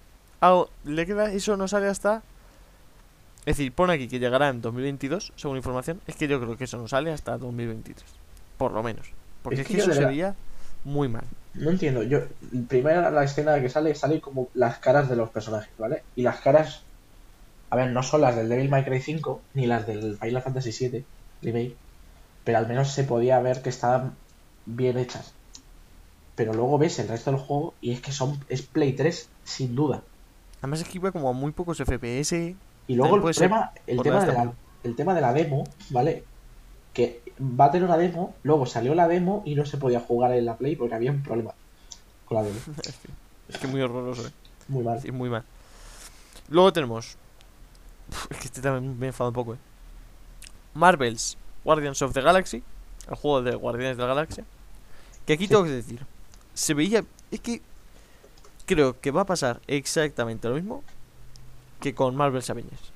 aún le queda, eso no sale hasta... Es decir, pone aquí que llegará en 2022, según información. Es que yo creo que eso no sale hasta 2023. Por lo menos. Porque Es es que eso de se verdad- veía muy mal. No entiendo, yo, primero la escena que sale, sale como las caras de los personajes, ¿vale? Y las caras, a ver, no son las del Devil May Cry 5, ni las del Final Fantasy 7 remake, pero al menos se podía ver que estaban bien hechas. Pero luego ves el resto del juego y es que son, es Play 3, sin duda. Además es que iba como a muy pocos FPS. Y luego el tema, el tema, la de la, estamina. el tema de la demo, ¿vale? Que va a tener una demo, luego salió la demo y no se podía jugar en la Play porque había un problema Claro, Es que muy horroroso, eh. muy mal. Sí, muy mal. Luego tenemos. Uf, Es que este también me enfada un poco, eh. Marvel's Guardians of the Galaxy. El juego de Guardianes de la Galaxia. Que aquí Sí. tengo que decir. Se veía. Es que. Creo que va a pasar exactamente lo mismo que con Marvel's Avengers.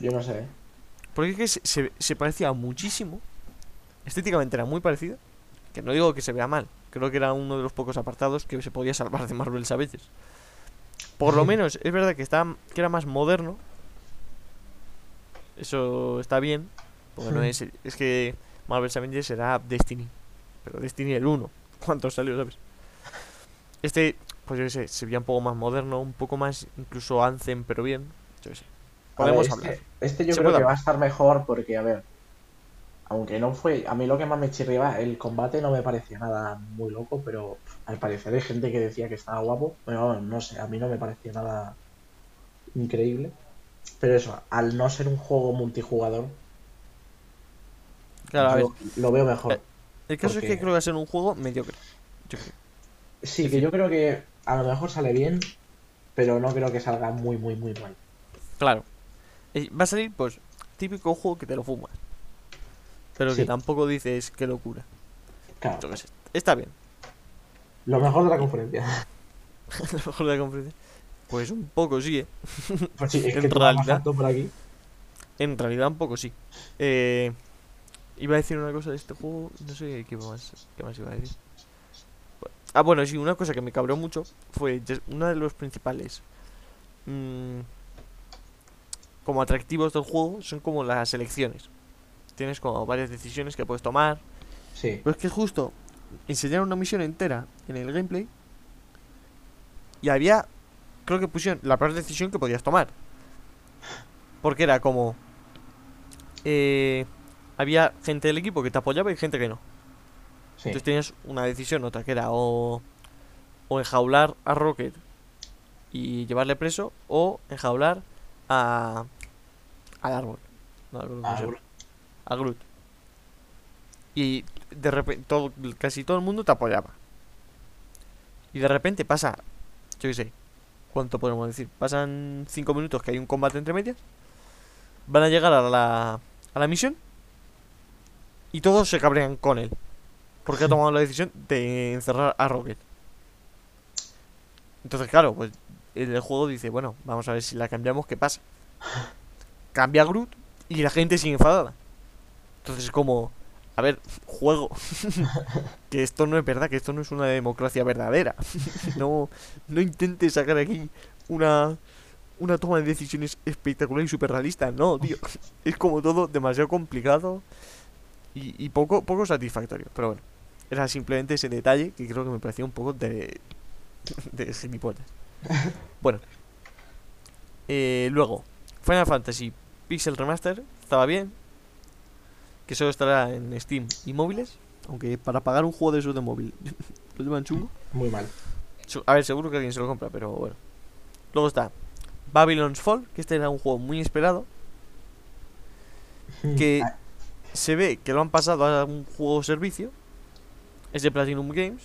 Yo no sé. ¿eh? Porque es que se, se- se parecía muchísimo. Estéticamente era muy parecido. Que no digo que se vea mal. Creo que era uno de los pocos apartados que se podía salvar de Marvel a veces. Por lo menos es verdad que, está, que era más moderno. Eso está bien. Porque no es. Es que Marvel Avengers era Destiny. Pero Destiny el 1. ¿Cuánto salió, sabes? Este, pues yo qué sé, se veía un poco más moderno, un poco más incluso Anthem, pero bien. Yo qué sé. Ver, Podemos este, hablar. Este yo Se creo que va a estar mejor porque, a ver, aunque no fue, a mí lo que más me chirriaba, el combate no me parecía nada muy loco, pero al parecer hay gente que decía que estaba guapo, pero bueno, no sé, a mí no me parecía nada increíble. Pero eso, al no ser un juego multijugador, Claro, a ver. yo lo veo mejor. Eh, El caso es que creo que va a ser un juego mediocre. Yo creo. Sí, que yo creo que a lo mejor sale bien, pero no creo que salga muy, muy, muy mal. Claro. Eh, Va a salir, pues, típico juego que te lo fumas. Pero que tampoco dices qué locura. Claro. Está bien. lo mejor de la conferencia. Lo mejor de la conferencia. Pues un poco sí, ¿eh? Pues sí, es En que realidad- alto por aquí. En realidad un poco sí. Eh, iba a decir una cosa de este juego. No sé qué más, qué más iba a decir. Ah, bueno, sí, una cosa que me cabreó mucho fue uno de los principales mm, como atractivos del juego son como las elecciones. Tienes como varias decisiones que puedes tomar. Sí, Pero es que justo enseñaron una misión entera en el gameplay y había, creo que pusieron la peor decisión que podías tomar. Porque era como, eh, había gente del equipo que te apoyaba y gente que no. Sí. Entonces tenías una decisión, otra que era o, o enjaular a Rocket y llevarle preso o enjaular a, al árbol. No, a Groot. Y de repente, todo, casi todo el mundo te apoyaba. Y de repente pasa, yo qué sé, ¿cuánto podemos decir? Pasan 5 minutos que hay un combate entre medias. Van a llegar a la, a la misión. Y todos se cabrean con él. Porque ha tomado la decisión de encerrar a Rocket. Entonces, claro, pues el juego dice, bueno, vamos a ver si la cambiamos, ¿qué pasa? Cambia a Groot y la gente sigue enfadada. Entonces es como, a ver, juego. que esto no es verdad, que esto no es una democracia verdadera. no, no intentes sacar aquí una, una toma de decisiones espectacular y súper realista. No, tío. Es como todo demasiado complicado y, y poco, poco satisfactorio. Pero bueno, era simplemente ese detalle que creo que me parecía un poco de, de gilipollas. Bueno. Eh, luego, Final Fantasy Pixel Remaster estaba bien. Que solo estará en Steam y móviles. Aunque para pagar un juego de esos de móvil lo llevan chungo. Muy mal. A ver, seguro que alguien se lo compra, pero bueno. Luego está Babylon's Fall, que este era un juego muy esperado. Que Ah, se ve que lo han pasado a un juego servicio. Es de Platinum Games.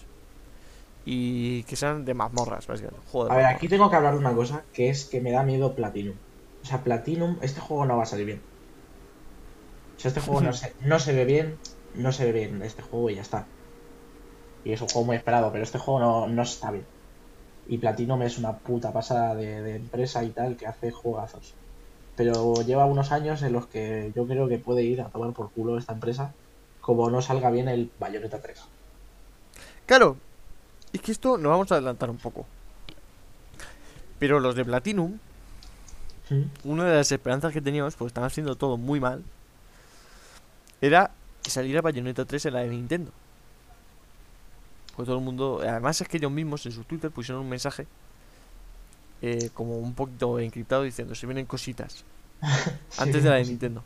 Y que sean de mazmorras, básicamente. A ver, mazmorras. aquí tengo que hablar de una cosa, que es que me da miedo Platinum. O sea, Platinum, este juego no va a salir bien. O sea, este juego no se, no se ve bien, no se ve bien este juego y ya está. Y es un juego muy esperado, pero este juego no, no está bien. Y Platinum es una puta pasada de, de empresa y tal que hace juegazos. Pero lleva unos años en los que yo creo que puede ir a tomar por culo esta empresa como no salga bien el Bayonetta 3. Claro, es que esto nos vamos a adelantar un poco. Pero los de Platinum, una de las esperanzas que teníamos, pues están haciendo todo muy mal, era que saliera Bayonetta 3 en la de Nintendo. Pues todo el mundo, además es que ellos mismos en su Twitter pusieron un mensaje eh, como un poquito encriptado diciendo se vienen cositas antes de la de Nintendo.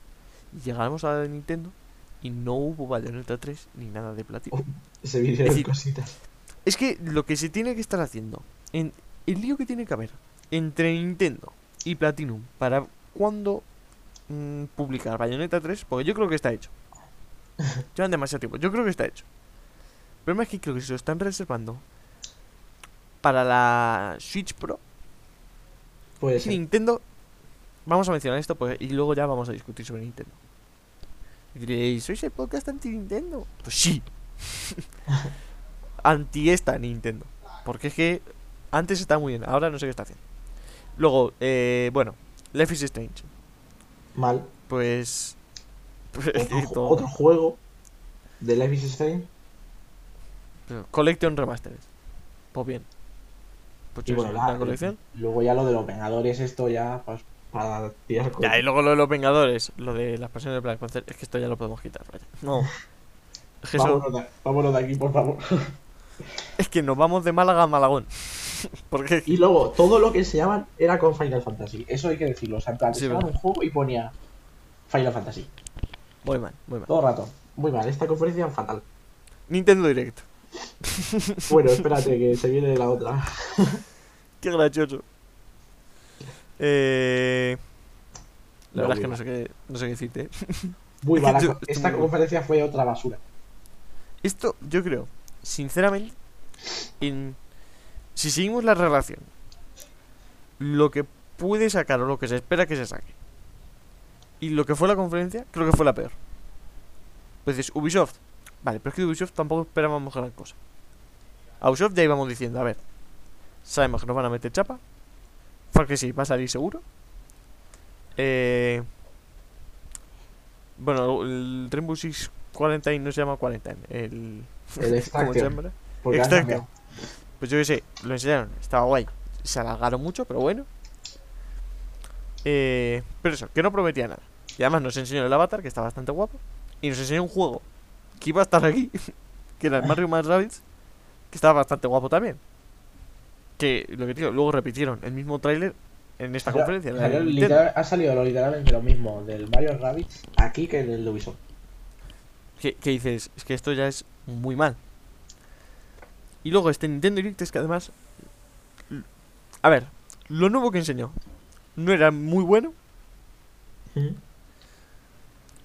Y llegamos a la de Nintendo y no hubo Bayonetta 3 ni nada de Platinum. Ese vídeo Es de decir, cositas. Es que lo que se tiene que estar haciendo, en el lío que tiene que haber entre Nintendo y Platinum para cuando mm, publicar Bayonetta 3, porque yo creo que está hecho. Llevan demasiado tiempo, yo creo que está hecho. Pero más que creo que se lo están reservando para la Switch Pro. Puede Es ser. Nintendo. Vamos a mencionar esto pues, y luego ya vamos a discutir sobre Nintendo. Y diréis, ¿sois el podcast anti-Nintendo? Pues sí. anti esta Nintendo. Porque es que antes estaba muy bien, ahora no sé qué está haciendo. Luego, eh, bueno, Life is Strange. Mal. Pues. pues, Otro, juego de Life is Strange. Collection Remastered. Pues bien. Pues Y bueno, la- colección. luego ya lo de los Vengadores, esto ya pues, para tirar Ya, y luego lo de los Vengadores, lo de las pasiones de Black Panther, es que esto ya lo podemos quitar, vaya. No. Es que, eso- vámonos, de, vámonos de aquí, por favor. es que nos vamos de Málaga a Malagón. Porque Y luego, todo lo que enseñaban era con Final Fantasy. Eso hay que decirlo. O sea, en plan, Sí, un juego y ponía Final Fantasy. muy mal, muy mal. Todo el rato. Muy mal, esta conferencia fatal. Nintendo Direct. Bueno, espérate, que se viene la otra. Qué gracioso. Eh... La verdad es que no sé qué, no sé qué decirte. Muy mala. yo- Esta conferencia fue otra basura. Esto, yo creo, sinceramente, en... si seguimos la relación, lo que puede sacar o lo que se espera que se saque, y lo que fue la conferencia, creo que fue la peor. Pues dices, Ubisoft, vale, pero es que de Ubisoft tampoco esperábamos gran cosa. A Ubisoft ya íbamos diciendo, a ver, sabemos que nos van a meter chapa, Cry sí, va a salir seguro. Eh... Bueno, el Rainbow Six Quarantine no se llama Quarantine, el... El ¿Cómo se Extraction. Porque. Pues yo qué sé, lo enseñaron, estaba guay. Se alargaron mucho, pero bueno. Eh, pero eso, que no prometía nada. Y además nos enseñó el avatar, que está bastante guapo. Y nos enseñó un juego que iba a estar aquí, que era el Mario más Rabbids, que estaba bastante guapo también. Que lo que digo, luego repitieron el mismo tráiler en esta conferencia. salió literal- ha salido lo, literalmente lo mismo del Mario Rabbids aquí que del de Ubisoft. que, que dices, es que esto ya es muy mal. Y luego este Nintendo Direct es que además... A ver, lo nuevo que enseñó no era muy bueno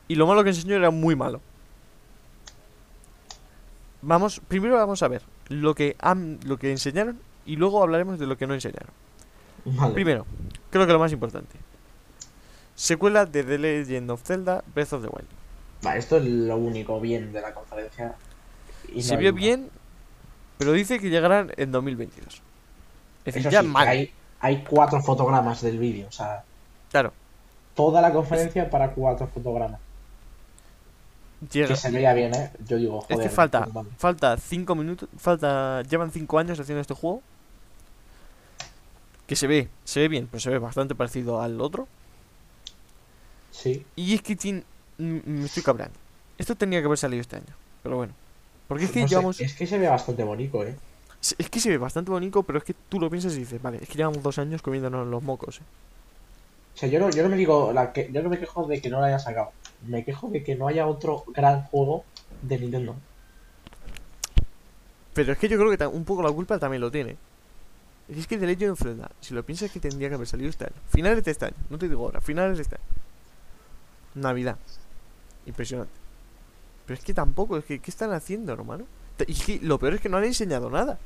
y lo malo que enseñó era muy malo. Vamos, primero vamos a ver lo que han, lo que enseñaron y luego hablaremos de lo que no enseñaron. Vale. Primero, creo que lo más importante. Secuela de The Legend of Zelda Breath of the Wild. Vale, esto es lo único bien de la conferencia. Y Se no vio bien, pero dice que llegarán en 2022. Es decir, Eso ya sí, mal. Hay, hay cuatro fotogramas del vídeo. O sea, Claro, toda la conferencia para cuatro fotogramas. llega. Que se veía bien, ¿eh? Yo digo, Es joder. que falta, madre. falta 5 minutos, falta, llevan 5 años haciendo este juego. Que se ve, se ve bien, pero se ve bastante parecido al otro. Sí. Y es que tiene, mm, me estoy cabreando. Esto tenía que haber salido este año, pero bueno. Porque es que No sé, llevamos, es que se ve bastante bonito, ¿eh? es que se ve bastante bonito, pero es que tú lo piensas y dices, vale, es que llevamos dos años comiéndonos los mocos. eh. O sea, yo no, yo no me digo, la que, yo no me quejo de que no lo haya sacado. Me quejo de que no haya otro gran juego de Nintendo. Pero es que yo creo que un poco la culpa también lo tiene. Es que The Legend of Zelda, si lo piensas que tendría que haber salido este año. Finales de este año, no te digo ahora, finales de este año. Navidad. Impresionante. Pero es que tampoco, es que, ¿qué están haciendo, hermano? Y es que lo peor es que no han enseñado nada.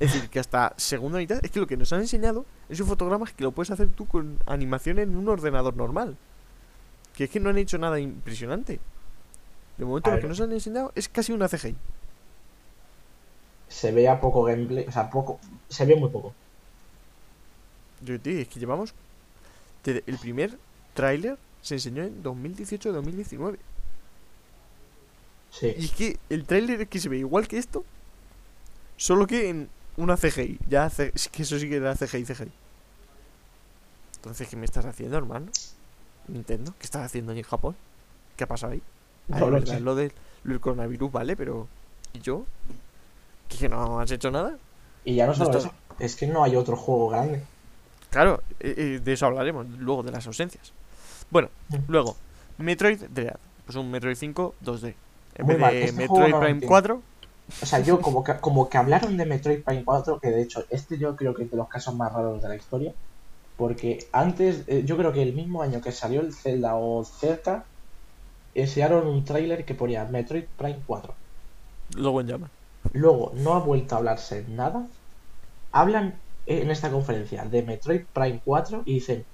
Es decir, que hasta segunda mitad, es que lo que nos han enseñado es un fotograma que lo puedes hacer tú con animación en un ordenador normal. Que es que no han hecho nada impresionante. De momento lo que nos han enseñado es casi una CGI. Se vea poco gameplay, o sea, poco, se ve muy poco. Yo te digo, es que llevamos. desde el primer tráiler se enseñó en 2018-2019. Y Sí. es que el tráiler es que se ve igual que esto, solo que en una CGI. Ya es que eso sí que era CGI, CGI. Entonces, ¿qué me estás haciendo, hermano? Nintendo, ¿qué estás haciendo en Japón? ¿Qué ha pasado ahí? Ah, No lo verdad, sé. lo, del- lo del coronavirus, vale, pero. ¿Y yo? ¿Que, no has hecho nada? Y ya no solo eso, es que no hay otro juego grande. Claro, eh, eh, de eso hablaremos luego, de las ausencias. Bueno, Mm. luego, Metroid Dread. Pues un Metroid 5 2D. En Muy vez mal, de este Metroid no Prime entiendo. 4, O sea, yo como que, como que hablaron de Metroid Prime 4, que de hecho este yo creo que es de los casos más raros de la historia, porque antes, eh, yo creo que el mismo año que salió el Zelda o cerca, enseñaron un tráiler que ponía Metroid Prime 4. luego en llama. Luego no ha vuelto a hablarse nada hablan en esta conferencia de Metroid Prime 4 y dicen,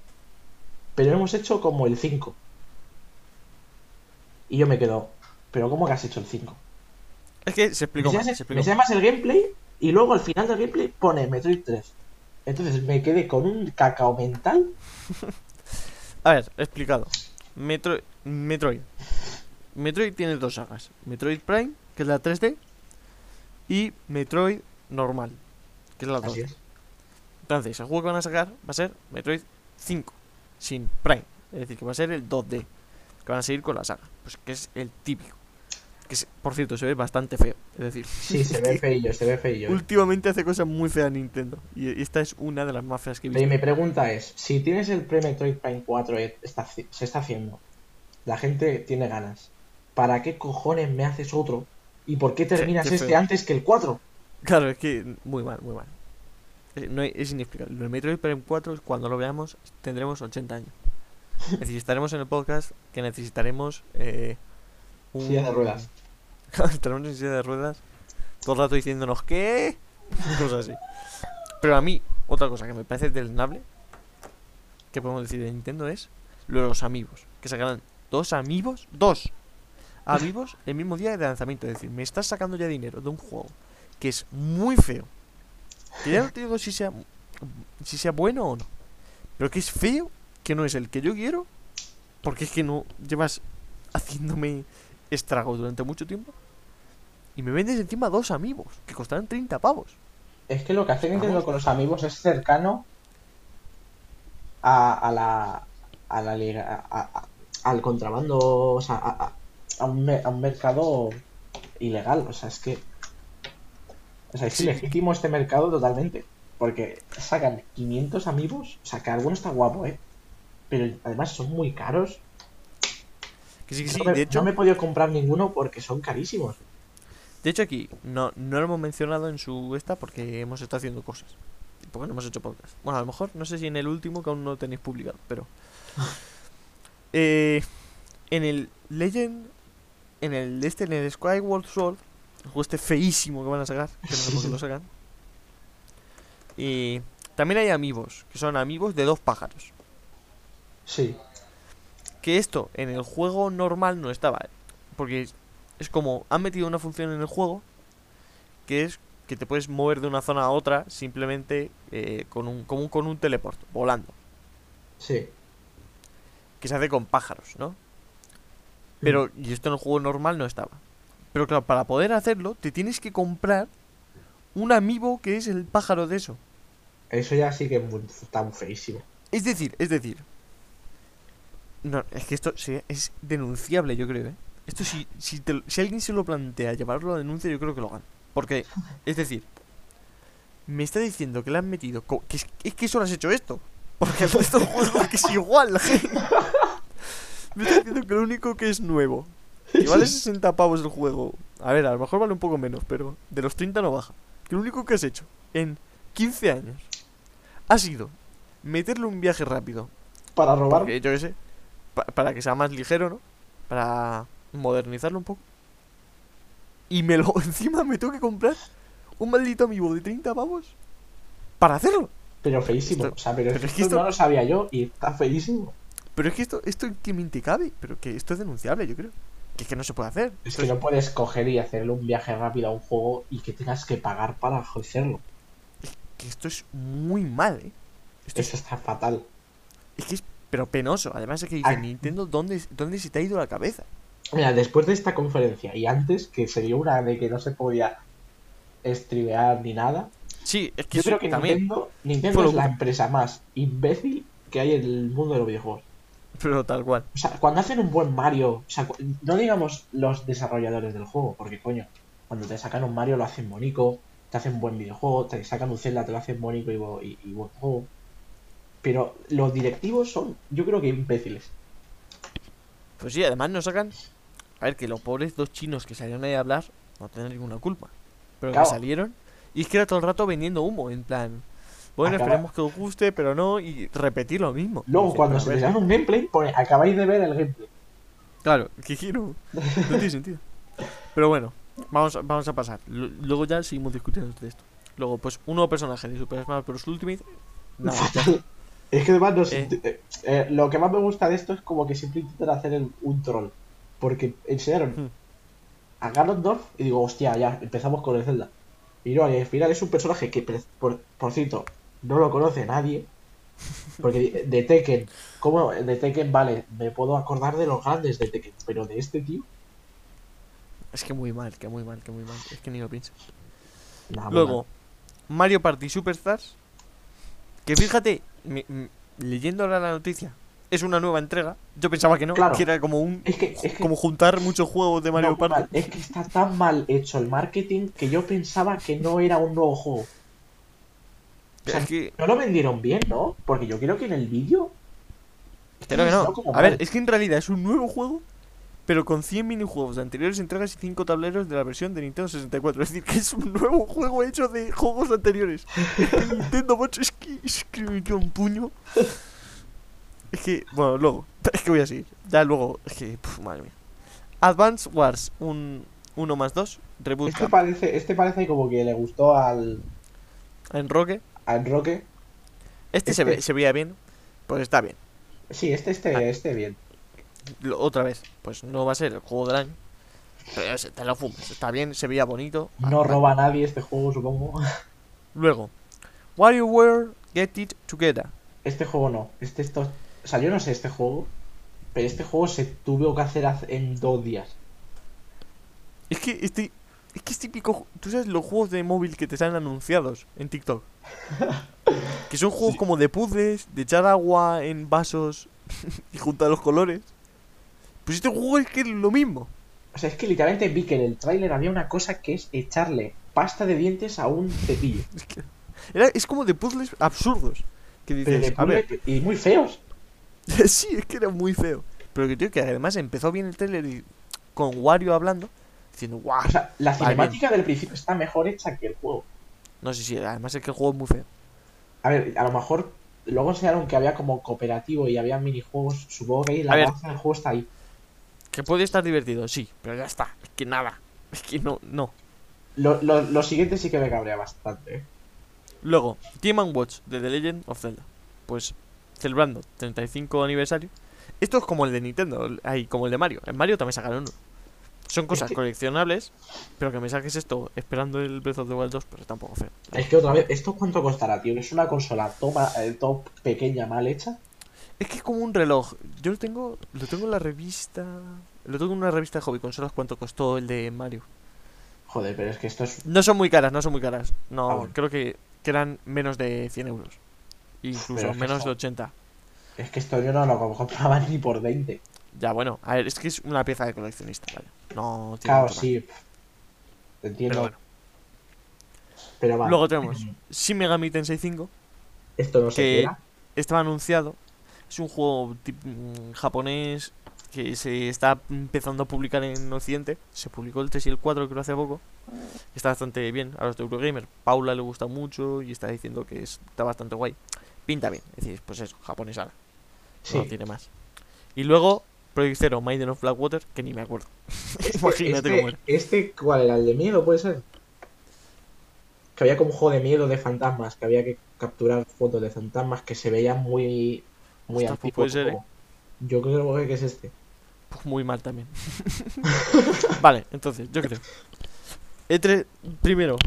pero hemos hecho como el 5. Y yo me quedo, pero ¿cómo que has hecho el 5? Es que se explicó me se explicó enseñas el gameplay y luego al final del gameplay pone Metroid 3. Entonces me quedé con un cacao mental. A ver, explicado. Metro- Metroid. Metroid tiene dos sagas. Metroid Prime, que es la 3D, y Metroid normal, que es la 2D. Así es. Entonces, el juego que van a sacar va a ser Metroid 5, sin Prime. Es decir, que va a ser el 2D. Que van a seguir con la saga. Pues que es el típico. Que es- por cierto, se ve bastante feo. Es decir, Sí, se ve feillo, se ve feillo. últimamente hace cosas muy feas Nintendo. Y y esta es una de las más feas que he Y visto. mi pregunta es, si tienes el pre-Metroid Prime 4 y está- se está haciendo, la gente tiene ganas, ¿para qué cojones me haces otro? ¿Y por qué terminas qué este antes que el 4? Claro, es que muy mal, muy mal. Es, no hay- es inexplicable. De Metroid Prime 4, cuando lo veamos, tendremos 80 años. Estaremos en el podcast que necesitaremos eh, un... Silla de ruedas. estaremos en silla de ruedas todo el rato diciéndonos ¿qué? Cosas así. Pero a mí, otra cosa que me parece deleznable, que podemos decir de Nintendo es lo de los amigos. Que sacarán dos amigos, dos amigos el mismo día de lanzamiento. Es decir, me estás sacando ya dinero de un juego que es muy feo. Que ya no te digo si sea, si sea bueno o no. Pero que es feo, que no es el que yo quiero. Porque es que no llevas haciéndome estragos durante mucho tiempo. Y me vendes encima dos amigos que costarán 30 pavos. Es que lo que hace Nintendo con los amigos es cercano a, a la, a la liga, a- a- al contrabando, o sea, a, un, me- a un mercado ilegal. O sea, es que. O sea, es Sí. ilegítimo este mercado totalmente. Porque sacan 500 amigos. O sea, que alguno está guapo, ¿eh? Pero además son muy caros. Que sí, que sí. no, me, De hecho, no me he podido comprar ninguno porque son carísimos. de hecho aquí no, no lo hemos mencionado en su esta porque hemos estado haciendo cosas. Porque no hemos hecho podcast. Bueno, a lo mejor, no sé si en el último que aún no tenéis publicado, pero... Eh, en el Legend... En el este, en el Skyward Sword, el juego este feísimo que van a sacar, que no sé por qué lo sacan. Y también hay amigos, que son amigos de dos pájaros. Sí. que esto en el juego normal no estaba. Porque es, es como han metido una función en el juego que es que te puedes mover de una zona a otra simplemente eh, con un, como un- con un teleport, volando. Sí. Que se hace con pájaros, ¿no? Pero, y esto en el juego normal no estaba. Pero claro, para poder hacerlo, te tienes que comprar un amiibo que es el pájaro de eso. Eso ya sí que es muy- está muy feísimo. Es decir, es decir. No, es que esto se- es denunciable, yo creo, ¿eh? Esto si, si, te- si alguien se lo plantea llevarlo a denuncia, yo creo que lo hagan. Porque, es decir, me está diciendo que le han metido. Que es, es que solo has hecho esto. Porque el resto del juego que es igual. me está diciendo que lo único que es nuevo. Que vale 60 pavos el juego. A ver, a lo mejor vale un poco menos, pero de los 30 no baja. Que lo único que has hecho en 15 años ha sido meterle un viaje rápido Para robar. porque yo qué sé, pa- para que sea más ligero, ¿no? Para modernizarlo un poco. Y me lo encima me tengo que comprar un maldito amiibo de 30 pavos para hacerlo. Pero feísimo. Esto- o sea, pero, esto- no lo sabía yo y está feísimo. Pero es que esto, esto qué mente cabe, pero que esto es denunciable, yo creo. Que es que no se puede hacer. Es que no puedes coger y hacerle un viaje rápido a un juego y que tengas que pagar para hacerlo. que esto es muy mal, ¿eh? Esto es, está fatal. es que es pero penoso. Además es que dice Ay. Nintendo, ¿dónde, ¿dónde se te ha ido la cabeza? Mira, después de esta conferencia y antes que se dio una de que no se podía streamear ni nada, Sí, es que yo creo que también. Nintendo, Nintendo es la empresa más imbécil que hay en el mundo de los videojuegos. Pero tal cual. O sea, cuando hacen un buen Mario, o sea, no digamos los desarrolladores del juego, porque coño, cuando te sacan un Mario lo hacen bonito, te hacen un buen videojuego, te sacan un Zelda, te lo hacen bonito y, bo- y- y buen juego. Pero los directivos son, yo creo que imbéciles. Pues sí, además nos sacan. A ver, que los pobres dos chinos que salieron ahí a hablar no tienen ninguna culpa. Pero Claro. que salieron y es que era todo el rato vendiendo humo, en plan. Bueno, Acaba- esperemos que os guste, pero no, y repetir lo mismo. Luego, cuando se ver, dan un gameplay, pone, acabáis de ver el gameplay. Claro, que quiero. No tiene sentido. Pero bueno, vamos, a- vamos a pasar. L- Luego ya seguimos discutiendo de esto. Luego, pues, un nuevo personaje de Super Smash Bros. Ultimate. Nada. Es que además no sé, Eh. eh, eh, lo que más me gusta de esto es como que siempre intentan hacer el- un troll. Porque enseñaron Hmm. a Ganondorf y digo, hostia, ya, empezamos con el Zelda. Y no, y al final es un personaje que, por, por cierto, no lo conoce nadie. Porque de Tekken, ¿cómo? De Tekken, vale, me puedo acordar de los grandes de Tekken, pero de este tío, Es que muy mal, que muy mal, que muy mal. Es que ni lo pienso. Luego, Mario Party Superstars. Que fíjate, me- leyendo la noticia, es una nueva entrega. Yo pensaba que no, Claro. que era como un. Es que- es que- como juntar muchos juegos de Mario No, Party. mal, es que está tan mal hecho el marketing que yo pensaba que no era un nuevo juego. O sea, Es que. no lo vendieron bien, ¿no? Porque yo creo que en el vídeo. Creo que no. A ver, es que en realidad es un nuevo juego, pero con 100 minijuegos de anteriores entregas y 5 tableros de la versión de Nintendo 64. Es decir, que es un nuevo juego hecho de juegos anteriores. Es que Nintendo, macho, es que, es que me queda un puño. Es que, bueno, luego, es que voy a seguir. Ya luego, es que, puf, madre mía. Advance Wars, un 1 más 2, Reboot Este Camp. parece, este parece como que le gustó al, en Roque. Al Roque. Este, Se, Este- ve, se veía bien, pues está bien. Sí, este, este, Ah. este bien. Lo- otra vez, pues no va a ser el juego del año. Pero ese, te lo fumes, está bien, se veía bonito. No Ah, roba a nadie este juego, supongo. Luego, WarioWare Get It Together. Este juego no. Este esto. O sea, yo no sé este juego. Pero este juego se tuvo que hacer hace- en dos días. Es que este. Es que es típico. ¿Tú sabes los juegos de móvil que te salen anunciados en TikTok? Que son juegos Sí. como de puzzles, de echar agua en vasos y juntar los colores. Pues este juego es que es lo mismo. O sea, es que literalmente vi que en el tráiler había una cosa que es echarle pasta de dientes a un cepillo. Es, que era- es como de puzzles absurdos. Que dices, de a ver, y muy feos. sí, es que era muy feo. Pero que tío, que además empezó bien el trailer y con Wario hablando, diciendo, guau. O sea, la bien. cinemática del principio está mejor hecha que el juego. No sé si, además es que el juego es muy feo. A ver, a lo mejor luego enseñaron que había como cooperativo y había minijuegos. Supongo que ahí la base del juego está ahí. Que puede estar divertido, sí, pero ya está. Es que nada. Es que no, no. Lo, lo, lo siguiente sí que me cabrea bastante. ¿eh? Luego, Game Watch de The Legend of Zelda. Pues celebrando 35 aniversario. Esto es como el de Nintendo, ay, como el de Mario. En Mario también sacaron uno. Son cosas que- coleccionables, pero que me saques esto esperando el Breath of the Wild 2, pues está un poco feo. Es que otra vez, ¿esto cuánto costará, tío? Es una consola toma, eh, top pequeña, mal hecha. Es que es como un reloj. Yo lo tengo, lo tengo en la revista. Lo tengo en una revista de hobby consolas cuánto costó el de Mario. Joder, pero es que esto es. No son muy caras, no son muy caras. No, Ah, bueno. creo que, que eran menos de 100 euros. Incluso menos de 80. Es que esto yo no lo compraba ni por 20. Ya, bueno, a ver, es que es una pieza de coleccionista, vaya. No tiene Claro, sí. Te entiendo. Pero Pero, bueno. va. Luego tenemos Shin Megami Tensei 5. Esto no sé que- qué era. Estaba anunciado. Es un juego mm, japonés que se está empezando a publicar en Occidente. Se publicó el 3 y el 4 creo hace poco. Está bastante bien a los de Eurogamer. Paula le gusta mucho y está diciendo que es- está bastante guay. Pinta bien. Es decir, pues eso, japonés ahora. Sí. No tiene más. Y luego, Project Zero, Maiden of Blackwater, que ni me acuerdo. Imagínate este, cómo era. este, ¿cuál era? ¿El de miedo, puede ser? Que había como un juego de miedo de fantasmas, que había que capturar fotos de fantasmas que se veían muy. Muy Ostras, pues antiguos. puede ser, como- Yo creo que es este. Pues muy mal también. vale, entonces, yo creo. E3, primero,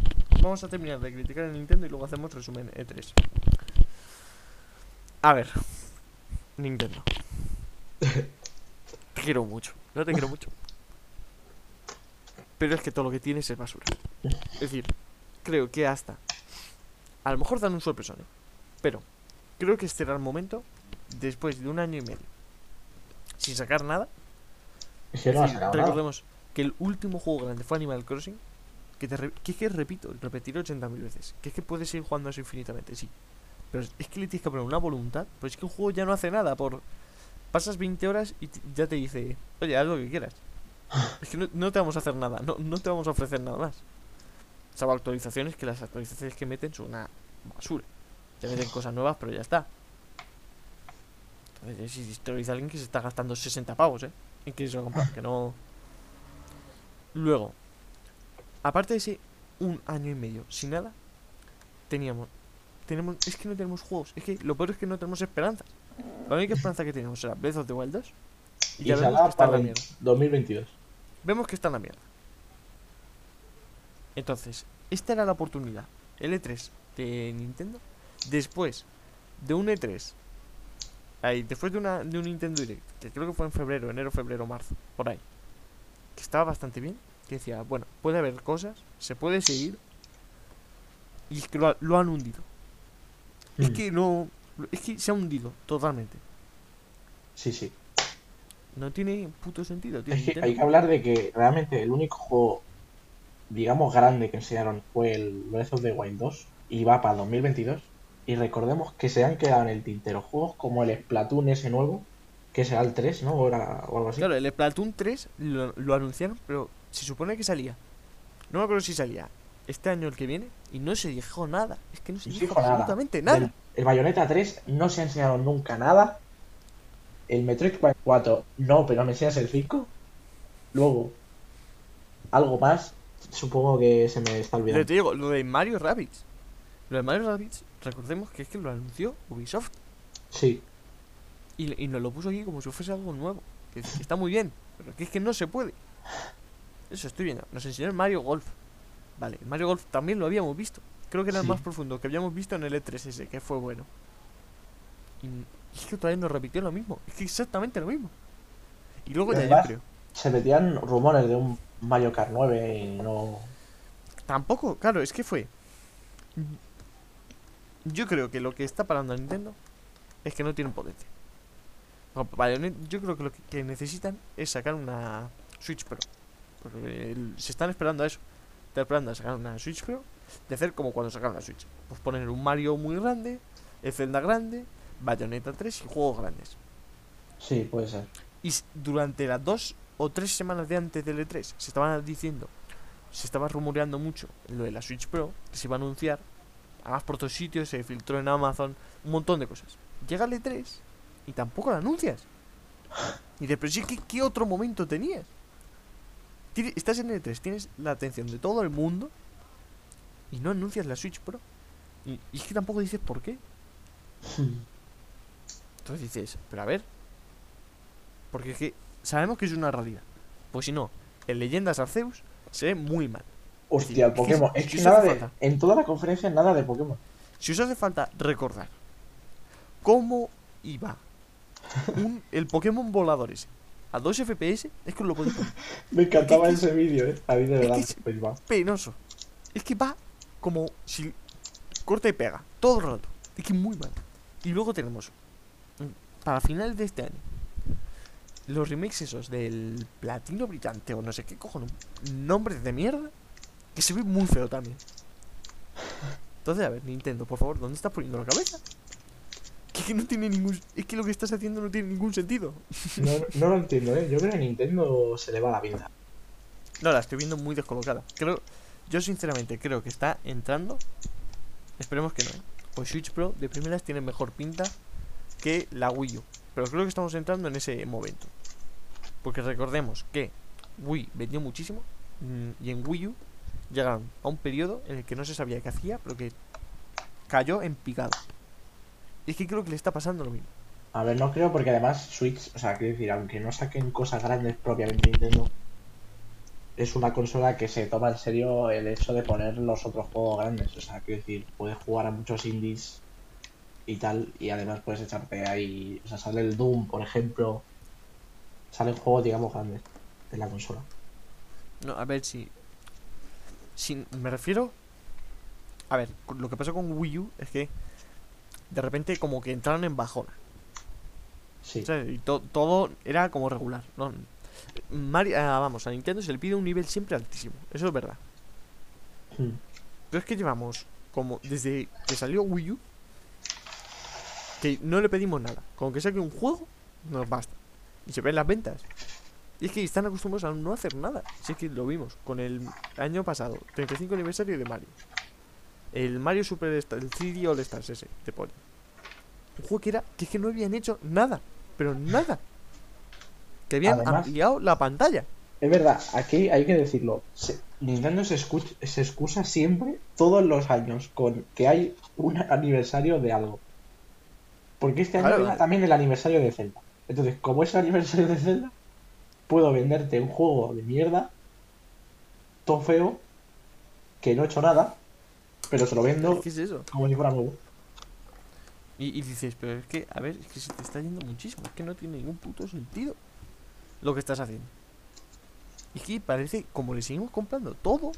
vamos a terminar de criticar el Nintendo y luego hacemos resumen E3. A ver, Nintendo. Te quiero mucho, no te quiero mucho. Pero es que todo lo que tienes es basura. Es decir, creo que hasta. A lo mejor dan un sorpresón, ¿eh? Pero creo que este era el momento, después de un año y medio, sin sacar nada, no decir, recordemos que el último juego grande fue Animal Crossing. Que, te re- que es que repito, repetirlo 80.000 veces. Que es que puedes seguir jugando eso infinitamente, sí. Pero es que le tienes que poner una voluntad. Pero es que el juego ya no hace nada. por Pasas 20 horas y ya te dice, oye, haz lo que quieras. Es que no, no te vamos a hacer nada. No, no te vamos a ofrecer nada más. Salvo actualizaciones, que las actualizaciones que meten son una basura. Te meten cosas nuevas, pero ya está. Entonces, si te lo dice alguien que se está gastando 60 pavos, ¿eh? En que se lo compra, que no. Luego, aparte de ese un año y medio sin nada, teníamos. Tenemos, es que no tenemos juegos. Es que lo peor es que no tenemos esperanzas. La única esperanza que tenemos era Breath of the Wild 2. Y, Y ya vemos que está en la mierda. 2022. Vemos que está en la mierda. Entonces, esta era la oportunidad. El E3 de Nintendo. Después de un E3. Ahí, después de, una, de un Nintendo Direct. Que creo que fue en febrero, enero, febrero, marzo. Por ahí. Que estaba bastante bien. Que decía, bueno, puede haber cosas. Se puede seguir. Y es que lo, ha- lo han hundido. Es Mm. que no. Es que se ha hundido totalmente. Sí, sí. No tiene puto sentido, tío. Es que Nintendo. hay que hablar de que realmente el único juego, digamos, grande que enseñaron fue el Breath of the Wild 2 y va para 2022. Y recordemos que se han quedado en el tintero juegos como el Splatoon ese nuevo, que será el 3, ¿no? O, era- o algo así. Claro, el Splatoon 3 lo, lo anunciaron, pero se supone que salía. No me acuerdo si salía este año el que viene y no se dijo nada. Es que no se No dijo absolutamente nada. Del- el Bayonetta 3 no se ha enseñado nunca nada. El Metroid Prime 4 no, pero me enseñas el 5. Luego, algo más. Supongo que se me está Pero olvidando. te digo, lo de Mario Rabbids. Lo de Mario Rabbids, recordemos que es que lo anunció Ubisoft Sí, y, y nos lo puso aquí como si fuese algo nuevo. Que, que está muy bien, pero que es que no se puede. Eso estoy viendo. Nos enseñó el Mario Golf. Vale, el Mario Golf también lo habíamos visto. Creo que era el más profundo que habíamos visto en el E3S, que fue bueno. Y es que todavía nos repitió lo mismo. Es que exactamente lo mismo. Y luego ya yo creo. se metían rumores de un Mario Kart 9 y no. Tampoco, claro, es que fue. Yo creo que lo que está parando a Nintendo es que no tienen potencia. Bayonetta- yo creo que lo que, necesitan es sacar una Switch Pro. Porque se están esperando a eso. Están esperando a sacar una Switch Pro. De hacer como cuando sacaron la Switch. Pues poner un Mario muy grande, el Zelda grande, Bayonetta 3 y juegos grandes. Sí, puede ser. Y durante las dos o tres semanas de antes del E3 se estaban diciendo, se estaba rumoreando mucho lo de la Switch Pro, que se iba a anunciar, además por todos sitios, se filtró en Amazon, un montón de cosas. Llega el E3 y tampoco la anuncias. Y sí, ¿qué, qué otro momento tenías? Estás en el E3, tienes la atención de todo el mundo y no anuncias la Switch Pro. Y, y es que tampoco dices por qué. Entonces dices, pero a ver. Porque es que sabemos que es una realidad. Pues si no, en Leyendas Arceus se ve muy mal. Hostia, el Es que- Pokémon. es que nada de. falta. En toda la conferencia, nada de Pokémon. Si os hace falta recordar cómo iba un- el Pokémon volador ese a 2 FPS, es que os lo podéis poner. Me encantaba Es que- ese vídeo, eh. A mí de verdad. es-. Penoso. Es que va como si corta y pega todo el rato. Es que muy mal. Y luego tenemos mm, para finales de este año los remakes esos del platino brillante o no sé qué cojones nombres de mierda que se ve muy feo también. Entonces, a ver, Nintendo, por favor, ¿dónde estás poniendo la cabeza? Que, es que no tiene ningún es que lo que estás haciendo no tiene ningún sentido. No, no lo entiendo, eh. Yo creo que a Nintendo se le va la vida. No, la estoy viendo muy descolocada. Creo, yo sinceramente creo que está entrando. Esperemos que no. ¿eh? Pues Switch Pro de primeras tiene mejor pinta que la Wii U. Pero creo que estamos entrando en ese momento. Porque recordemos que Wii vendió muchísimo mm, y en Wii U llegaron a un periodo en el que no se sabía qué hacía, pero que cayó en picado. Y es que creo que le está pasando lo mismo. A ver, no creo porque además Switch, o sea, quiero decir, aunque no saquen cosas grandes propiamente Nintendo, es una consola que se toma en serio el hecho de poner los otros juegos grandes. O sea, quiero decir, puedes jugar a muchos indies y tal, y además puedes echarte ahí, o sea, sale el Doom, por ejemplo, salen juegos, digamos, grandes de la consola. No, a ver si. Si me refiero. A ver, lo que pasó con Wii U es que. De repente, como que entraron en bajona. Sí. Y to- todo era como regular. ¿no? Mario, ah, vamos, a Nintendo se le pide un nivel siempre altísimo. Eso es verdad. Hmm. Pero es que llevamos como desde que salió Wii U. Que no le pedimos nada. Con que saque un juego, nos basta. Y se ven las ventas. Y es que están acostumbrados a no hacer nada. Si es que lo vimos con el año pasado, 35 aniversario de Mario. El Mario Super Star, el 3D All Stars ese, de Poli. Un juego que era que es que no habían hecho nada. Pero nada. Que habían Además- ampliado la pantalla. Es verdad, aquí hay que decirlo. se- Nintendo se, escu- se excusa siempre, todos los años, con que hay un aniversario de algo. Porque este año Claro. era también el aniversario de Zelda. Entonces, como es el aniversario de Zelda, puedo venderte un juego de mierda, todo feo, que no he hecho nada, pero se lo vendo ¿Qué es eso? como si fuera nuevo. Y, y dices, pero es que, a ver, es que se te está yendo muchísimo. Es que no tiene ningún puto sentido lo que estás haciendo. Y es que parece, como le seguimos comprando todo,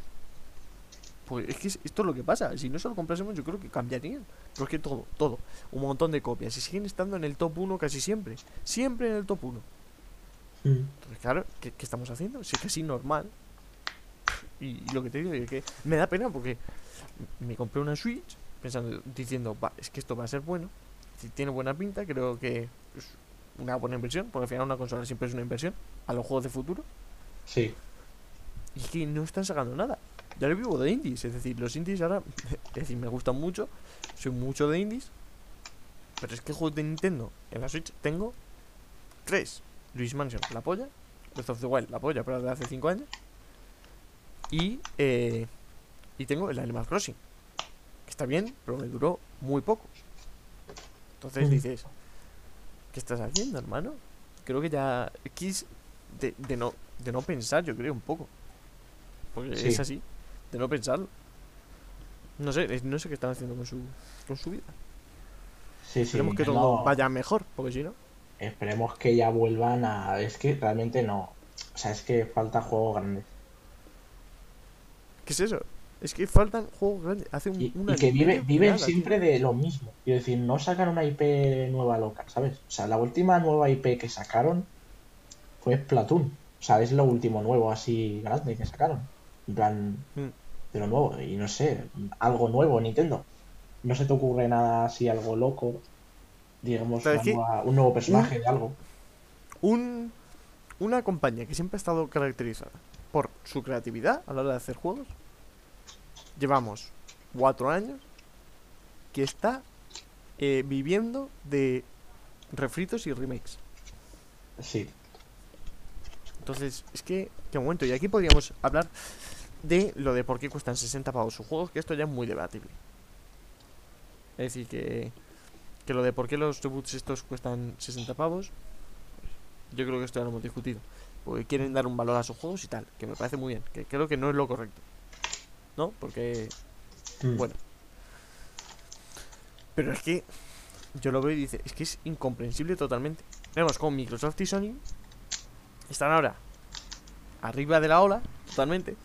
pues es que es- esto es lo que pasa. Si no se lo comprásemos, yo creo que cambiarían. Pero es que todo, todo. Un montón de copias. Y siguen estando en el top 1 casi siempre. Siempre en el top 1. Entonces, claro, ¿qué, qué estamos haciendo? Si es casi normal. Y, y lo que te digo es que me da pena porque me compré una Switch pensando, diciendo, va, es que esto va a ser bueno. Si tiene buena pinta, creo que es una buena inversión, porque al final una consola siempre es una inversión a los juegos de futuro. Sí. Y es que no están sacando nada. Ya lo vivo de indies, es decir, los indies ahora, es decir, me gustan mucho, soy mucho de indies, pero es que juegos de Nintendo en la Switch tengo tres. Luis Mansion, la polla, Breath of the Wild, la polla, pero de hace cinco años, y, eh, y tengo el Animal Crossing, que está bien, pero me duró muy poco. Entonces Mm. dices, ¿qué estás haciendo, hermano? Creo que ya quis de, de no de no pensar, yo creo un poco. Porque Sí. es así, de no pensarlo. No sé, no sé qué están haciendo con su con su vida. Sí, sí. Esperemos que todo vaya mejor, porque si no, Esperemos que ya vuelvan a. Es que realmente no. O sea, es que falta juegos grandes. ¿qué es eso? Es que faltan juegos grandes. Hace un, Y, y que vive, viven nada, tío. siempre de lo mismo. Quiero decir, no sacan una IP nueva loca, ¿sabes? O sea, la última nueva IP que sacaron fue Splatoon. O sea, es lo último nuevo así grande que sacaron. En plan, Mm. de lo nuevo. Y no sé, algo nuevo, Nintendo. ¿No se te ocurre nada así, algo loco? Digamos, una nueva- un nuevo personaje de algo. Un, una compañía que siempre ha estado caracterizada por su creatividad a la hora de hacer juegos. Llevamos cuatro años que está eh, viviendo de refritos y remakes. Sí. Entonces, es que, qué momento. Y aquí podríamos hablar de lo de por qué cuestan 60 pavos sus juegos, que esto ya es muy debatible. Es decir, que, que lo de por qué los reboots estos cuestan 60 pavos, yo creo que esto ya lo hemos discutido. Porque quieren dar un valor a sus juegos y tal, que me parece muy bien, que creo que no es lo correcto. ¿No? Porque, Mm. bueno. Pero es que yo lo veo y dice, es que es incomprensible totalmente. Vemos como Microsoft y Sony están ahora arriba de la ola, totalmente.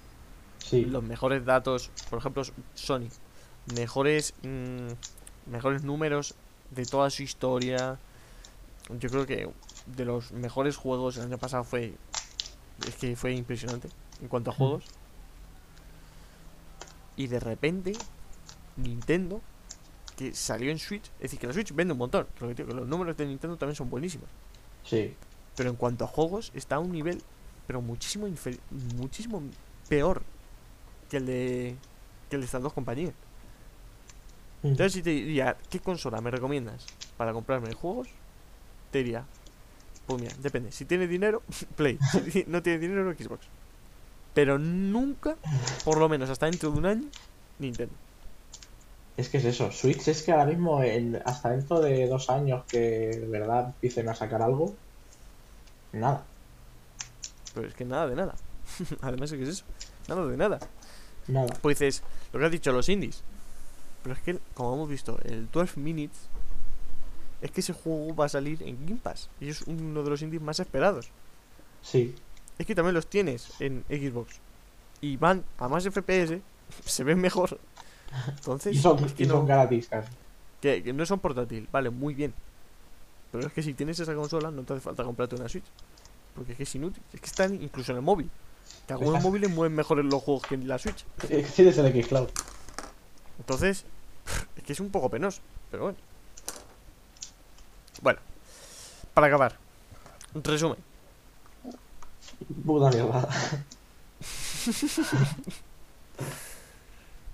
Sí. Los mejores datos, por ejemplo, Sony, mejores, mm, mejores números de toda su historia. Yo creo que de los mejores juegos el año pasado fue, es que fue impresionante en cuanto a juegos. Y de repente, Nintendo, que salió en Switch, es decir, que la Switch vende un montón. que los números de Nintendo también son buenísimos. Sí. Pero en cuanto a juegos, está a un nivel, pero muchísimo muchísimo peor que el de que el de estas dos compañías. Mm. Entonces, si te diría, ¿qué consola me recomiendas para comprarme juegos? Te diría, pues mira, depende. Si tienes dinero, Play. Si no tienes dinero, Xbox. Pero nunca, por lo menos hasta dentro de un año, Nintendo. Es que es eso, Switch es que ahora mismo, en- hasta dentro de dos años que de verdad empiecen a sacar algo, nada. Pero es que nada de nada. Además, ¿qué es eso? Nada de nada. Nada. Pues dices, lo que has dicho, los indies. Pero es que, como hemos visto, el 12 Minutes es que ese juego va a salir en Game Pass. Y es uno de los indies más esperados. Sí, Es que también los tienes en Xbox. Y van a más FPS, se ven mejor. Entonces, y son, es que y son no, gratis casi. que, que no son portátil, vale, muy bien. Pero es que si tienes esa consola, no te hace falta comprarte una Switch. Porque es que es inútil. Es que están incluso en el móvil. Que algunos móviles mueven mejor los juegos que en la Switch. Eh, Tienes el Xcloud. Entonces, es que es un poco penoso, pero bueno. Bueno, para acabar, resumen. Puta mierda.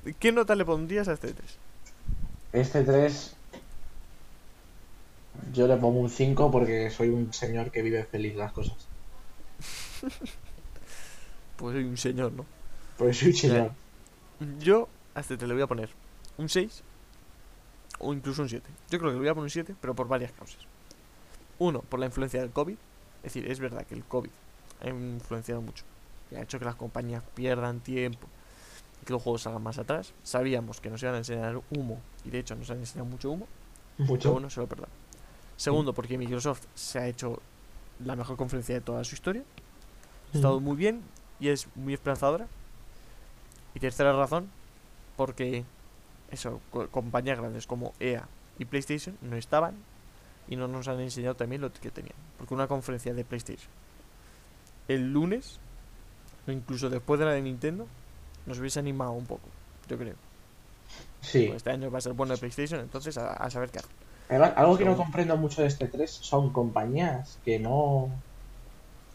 ¿Qué nota le pondrías a este 3? Este 3 yo le pongo un 5 porque soy un señor que vive feliz las cosas. pues soy un señor, ¿no? Pues soy un señor. Yo a este te le voy a poner un 6 o incluso un 7. Yo creo que le voy a poner un 7, pero por varias causas. Uno, por la influencia del COVID. Es decir, es verdad que el COVID ha influenciado mucho y ha hecho que las compañías pierdan tiempo y que los juegos salgan más atrás. Sabíamos que nos iban a enseñar humo y de hecho nos han enseñado mucho humo. Pero Mucho. bueno, se lo perdón. Segundo, porque Microsoft se ha hecho la mejor conferencia de toda su historia. Ha estado muy bien y es muy esperanzadora. Y tercera razón, porque eso, co- compañías grandes como EA y PlayStation no estaban y no nos han enseñado también lo que tenían. Porque una conferencia de PlayStation el lunes, o incluso después de la de Nintendo, nos hubiese animado un poco, yo creo. Sí. Pues este año va a ser bueno de PlayStation, entonces a, a saber qué hace. Algo que no comprendo mucho de este 3 son compañías que no.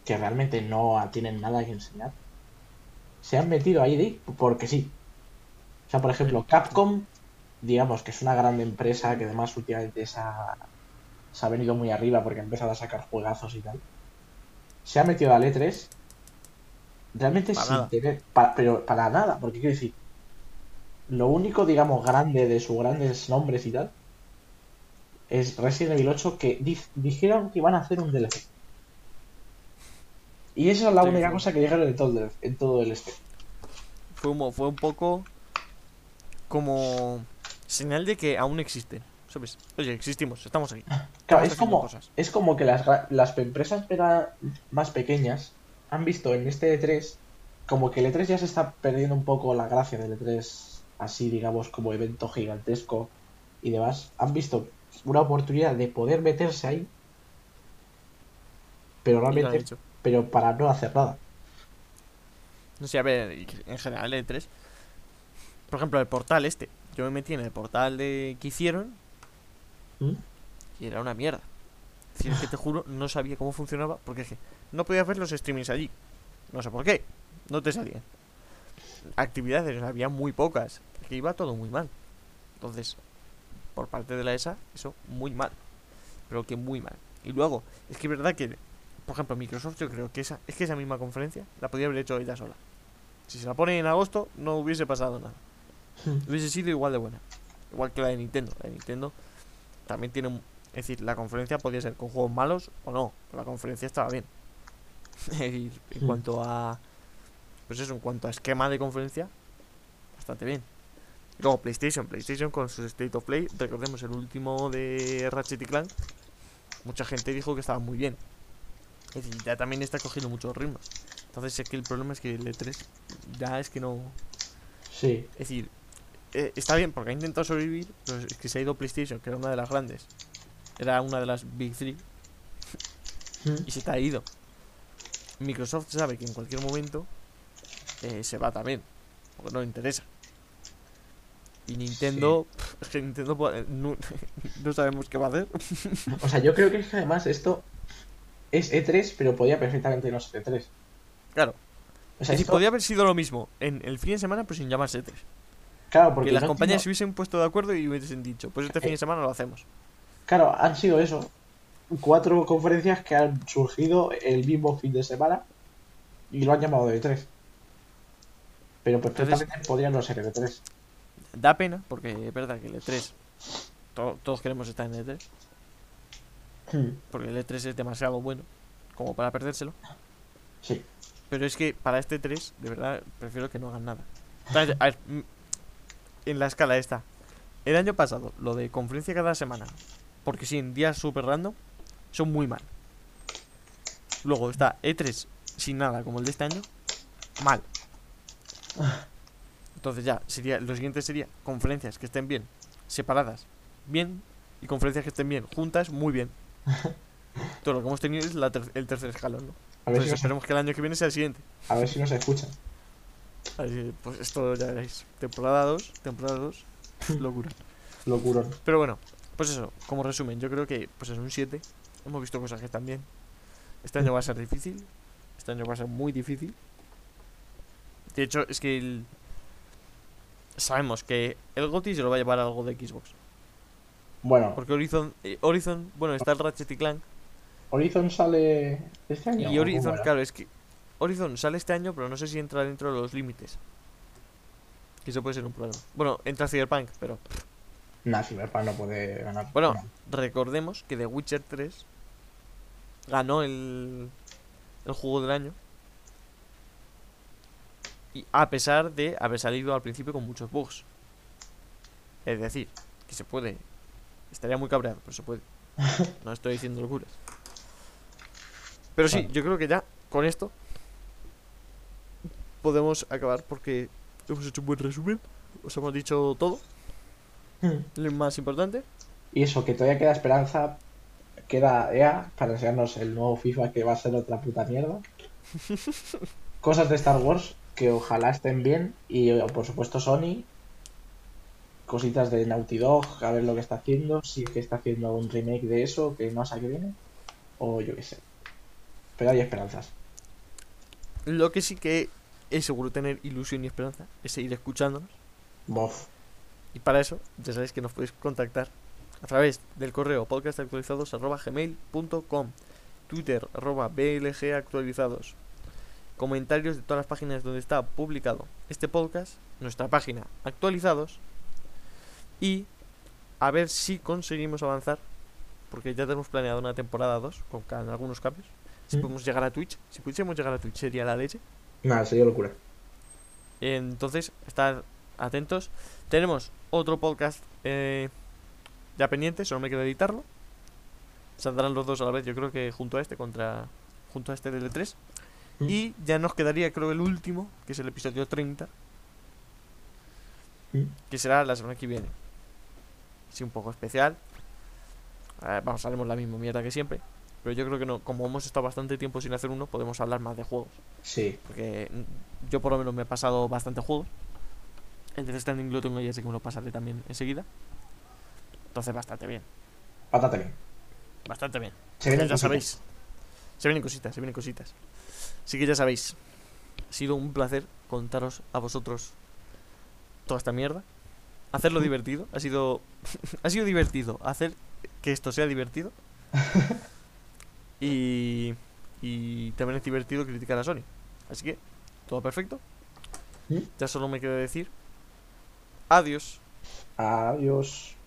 que realmente no tienen nada que enseñar. Se han metido ahí de, porque sí. O sea, por ejemplo, Capcom, digamos que es una gran empresa que además últimamente se ha, se ha venido muy arriba porque ha empezado a sacar juegazos y tal. Se ha metido al E3 realmente Para sin nada. tener. pero para nada, porque quiero decir. Lo único, digamos, grande de sus grandes nombres y tal es Resident Evil 8 que di- dijeron que iban a hacer un DLC. Y esa es la Sí, única sí. cosa que dijeron en todo el, en todo el este. Fue, un- fue un poco como señal de que aún existen. ¿Sabes? Oye, existimos, estamos aquí. Claro, es como, cosas. es como que las, las empresas más pequeñas han visto en este E3 como que el E3 ya se está perdiendo un poco la gracia del E3 así, digamos, como evento gigantesco y demás. Han visto una oportunidad de poder meterse ahí, pero realmente, pero para no hacer nada. No sé, a ver, en general el E3. Por ejemplo, el portal este. Yo me metí en el portal de que hicieron ¿Mm? Y era una mierda. Es decir, es que te juro, no sabía cómo funcionaba porque es que no podías ver los streamings allí. No sé por qué. No te salían. Actividades, había muy pocas. Es que iba todo muy mal. Entonces, por parte de la ESA, eso muy mal. Pero que muy mal. Y luego, es que es verdad que, por ejemplo, Microsoft, yo creo que esa, es que esa misma conferencia la podía haber hecho ella sola. Si se la pone en agosto, no hubiese pasado nada. Hubiese sido igual de buena. Igual que la de Nintendo. La de Nintendo también tiene. Es decir, la conferencia podía ser con juegos malos o no. pero la conferencia estaba bien. Es decir, en Hmm. cuanto a... Pues eso, en cuanto a esquema de conferencia, bastante bien. Y luego PlayStation. PlayStation con su State of Play. Recordemos el último de Ratchet y Clank. Mucha gente dijo que estaba muy bien. Es decir, ya también está cogiendo muchos ritmos. Entonces es que el problema es que el E3 ya es que no... Sí, Es decir, eh, está bien porque ha intentado sobrevivir, pero es que se ha ido PlayStation, que era una de las grandes. Era una de las Big Three y se te ha ido. Microsoft sabe que en cualquier momento eh, se va también, porque no le interesa. Y Nintendo, es que Nintendo pues, no, no sabemos qué va a hacer. O sea, yo creo que es que además esto es E3, pero podía perfectamente no ser E3. Claro, O sea, es decir, esto- podría haber sido lo mismo en el fin de semana, pero sin llamarse E3. claro, porque Que las no compañías se hubiesen puesto de acuerdo y hubiesen dicho, pues este fin de semana lo hacemos. Claro, han sido eso. Cuatro conferencias que han surgido el mismo fin de semana y lo han llamado de E3. Pero perfectamente podrían no ser E E3. Da pena, porque es verdad que el E3, to- todos queremos estar en el E3, Hmm, porque el E3 es demasiado bueno como para perdérselo. Sí. Pero es que para este 3, de verdad, prefiero que no hagan nada. Entonces, a ver, mm, en la escala esta, el año pasado, lo de conferencia cada semana, porque sí, en días super random, son muy mal. Luego está E3 sin nada, como el de este año, mal. Entonces ya, sería, lo siguiente sería conferencias que estén bien, separadas, bien, y conferencias que estén bien, juntas, muy bien. Todo lo que hemos tenido es la ter- el tercer escalón, ¿no? A ver, si Entonces nos, esperemos que el año que viene sea el siguiente. a ver si nos escuchan. Así, pues esto ya veréis. Temporada 2, temporada 2, locura. Locurón. Pero bueno, pues eso, como resumen, yo creo que pues es un 7. Hemos visto cosas que están bien. Este año va a ser difícil. Este año va a ser muy difícil. De hecho, es que el- sabemos que el GOTY se lo va a llevar algo de Xbox. Bueno, Porque Horizon, eh, Horizon, bueno, está el Ratchet y Clank. Horizon sale este año. Y ¿o Horizon, claro, es que Horizon sale este año, pero no sé si entra dentro de los límites. Y eso puede ser un problema. Bueno, entra Cyberpunk, pero Nah, Cyberpunk no puede ganar. Bueno, No. recordemos que The Witcher 3 ganó el, el juego del año. Y a pesar de haber salido al principio con muchos bugs. Es decir, que se puede. Estaría muy cabreado, pero se puede. No estoy diciendo locuras. Pero sí, yo creo que ya con esto podemos acabar porque hemos hecho un buen resumen. Os hemos dicho todo, lo más importante. Y eso, que todavía queda esperanza. Queda EA para enseñarnos el nuevo FIFA que va a ser otra puta mierda. Cosas de Star Wars que ojalá estén bien. Y por supuesto Sony. Cositas de Naughty Dog, a ver lo que está haciendo. Si es que está haciendo un remake de eso, que no sé a qué viene. O yo qué sé. Pero hay esperanzas. Lo que sí que es seguro tener ilusión y esperanza es seguir escuchándonos. Bof. Y para eso, ya sabéis que nos podéis contactar a través del correo podcastactualizados.gmail.com Twitter arroba BLG actualizados Comentarios de todas las páginas donde está publicado este podcast Nuestra página actualizados Y a ver si conseguimos avanzar Porque ya tenemos planeado una temporada 2 Con algunos cambios Si Mm. podemos llegar a Twitch Si pudiésemos llegar a Twitch sería la leche Nada, sería locura. Entonces, estar atentos. Tenemos otro podcast eh, ya pendiente, solo me queda editarlo. Saldrán los dos a la vez, yo creo que junto a este, contra junto a este del E3. Mm. Y ya nos quedaría, creo, el último, que es el episodio 30, Mm. que será la semana que viene. Sí, un poco especial. Vamos, haremos la misma mierda que siempre. Pero yo creo que no, como hemos estado bastante tiempo sin hacer uno, podemos hablar más de juegos. Sí. Porque mm, yo por lo menos me he pasado bastante juegos. El Death Stranding lo tengo ya sé que me lo pasaré también enseguida. Entonces bastante bien. Pátate bien. Bastante bien. Se vienen ya cositas. sabéis. Se vienen cositas, se vienen cositas. Así que ya sabéis. Ha sido un placer contaros a vosotros toda esta mierda. Hacerlo divertido. Ha sido. ha sido divertido. Hacer que esto sea divertido. y. Y también es divertido criticar a Sony. Así que, todo perfecto. Ya solo me queda decir. Adiós. Adiós.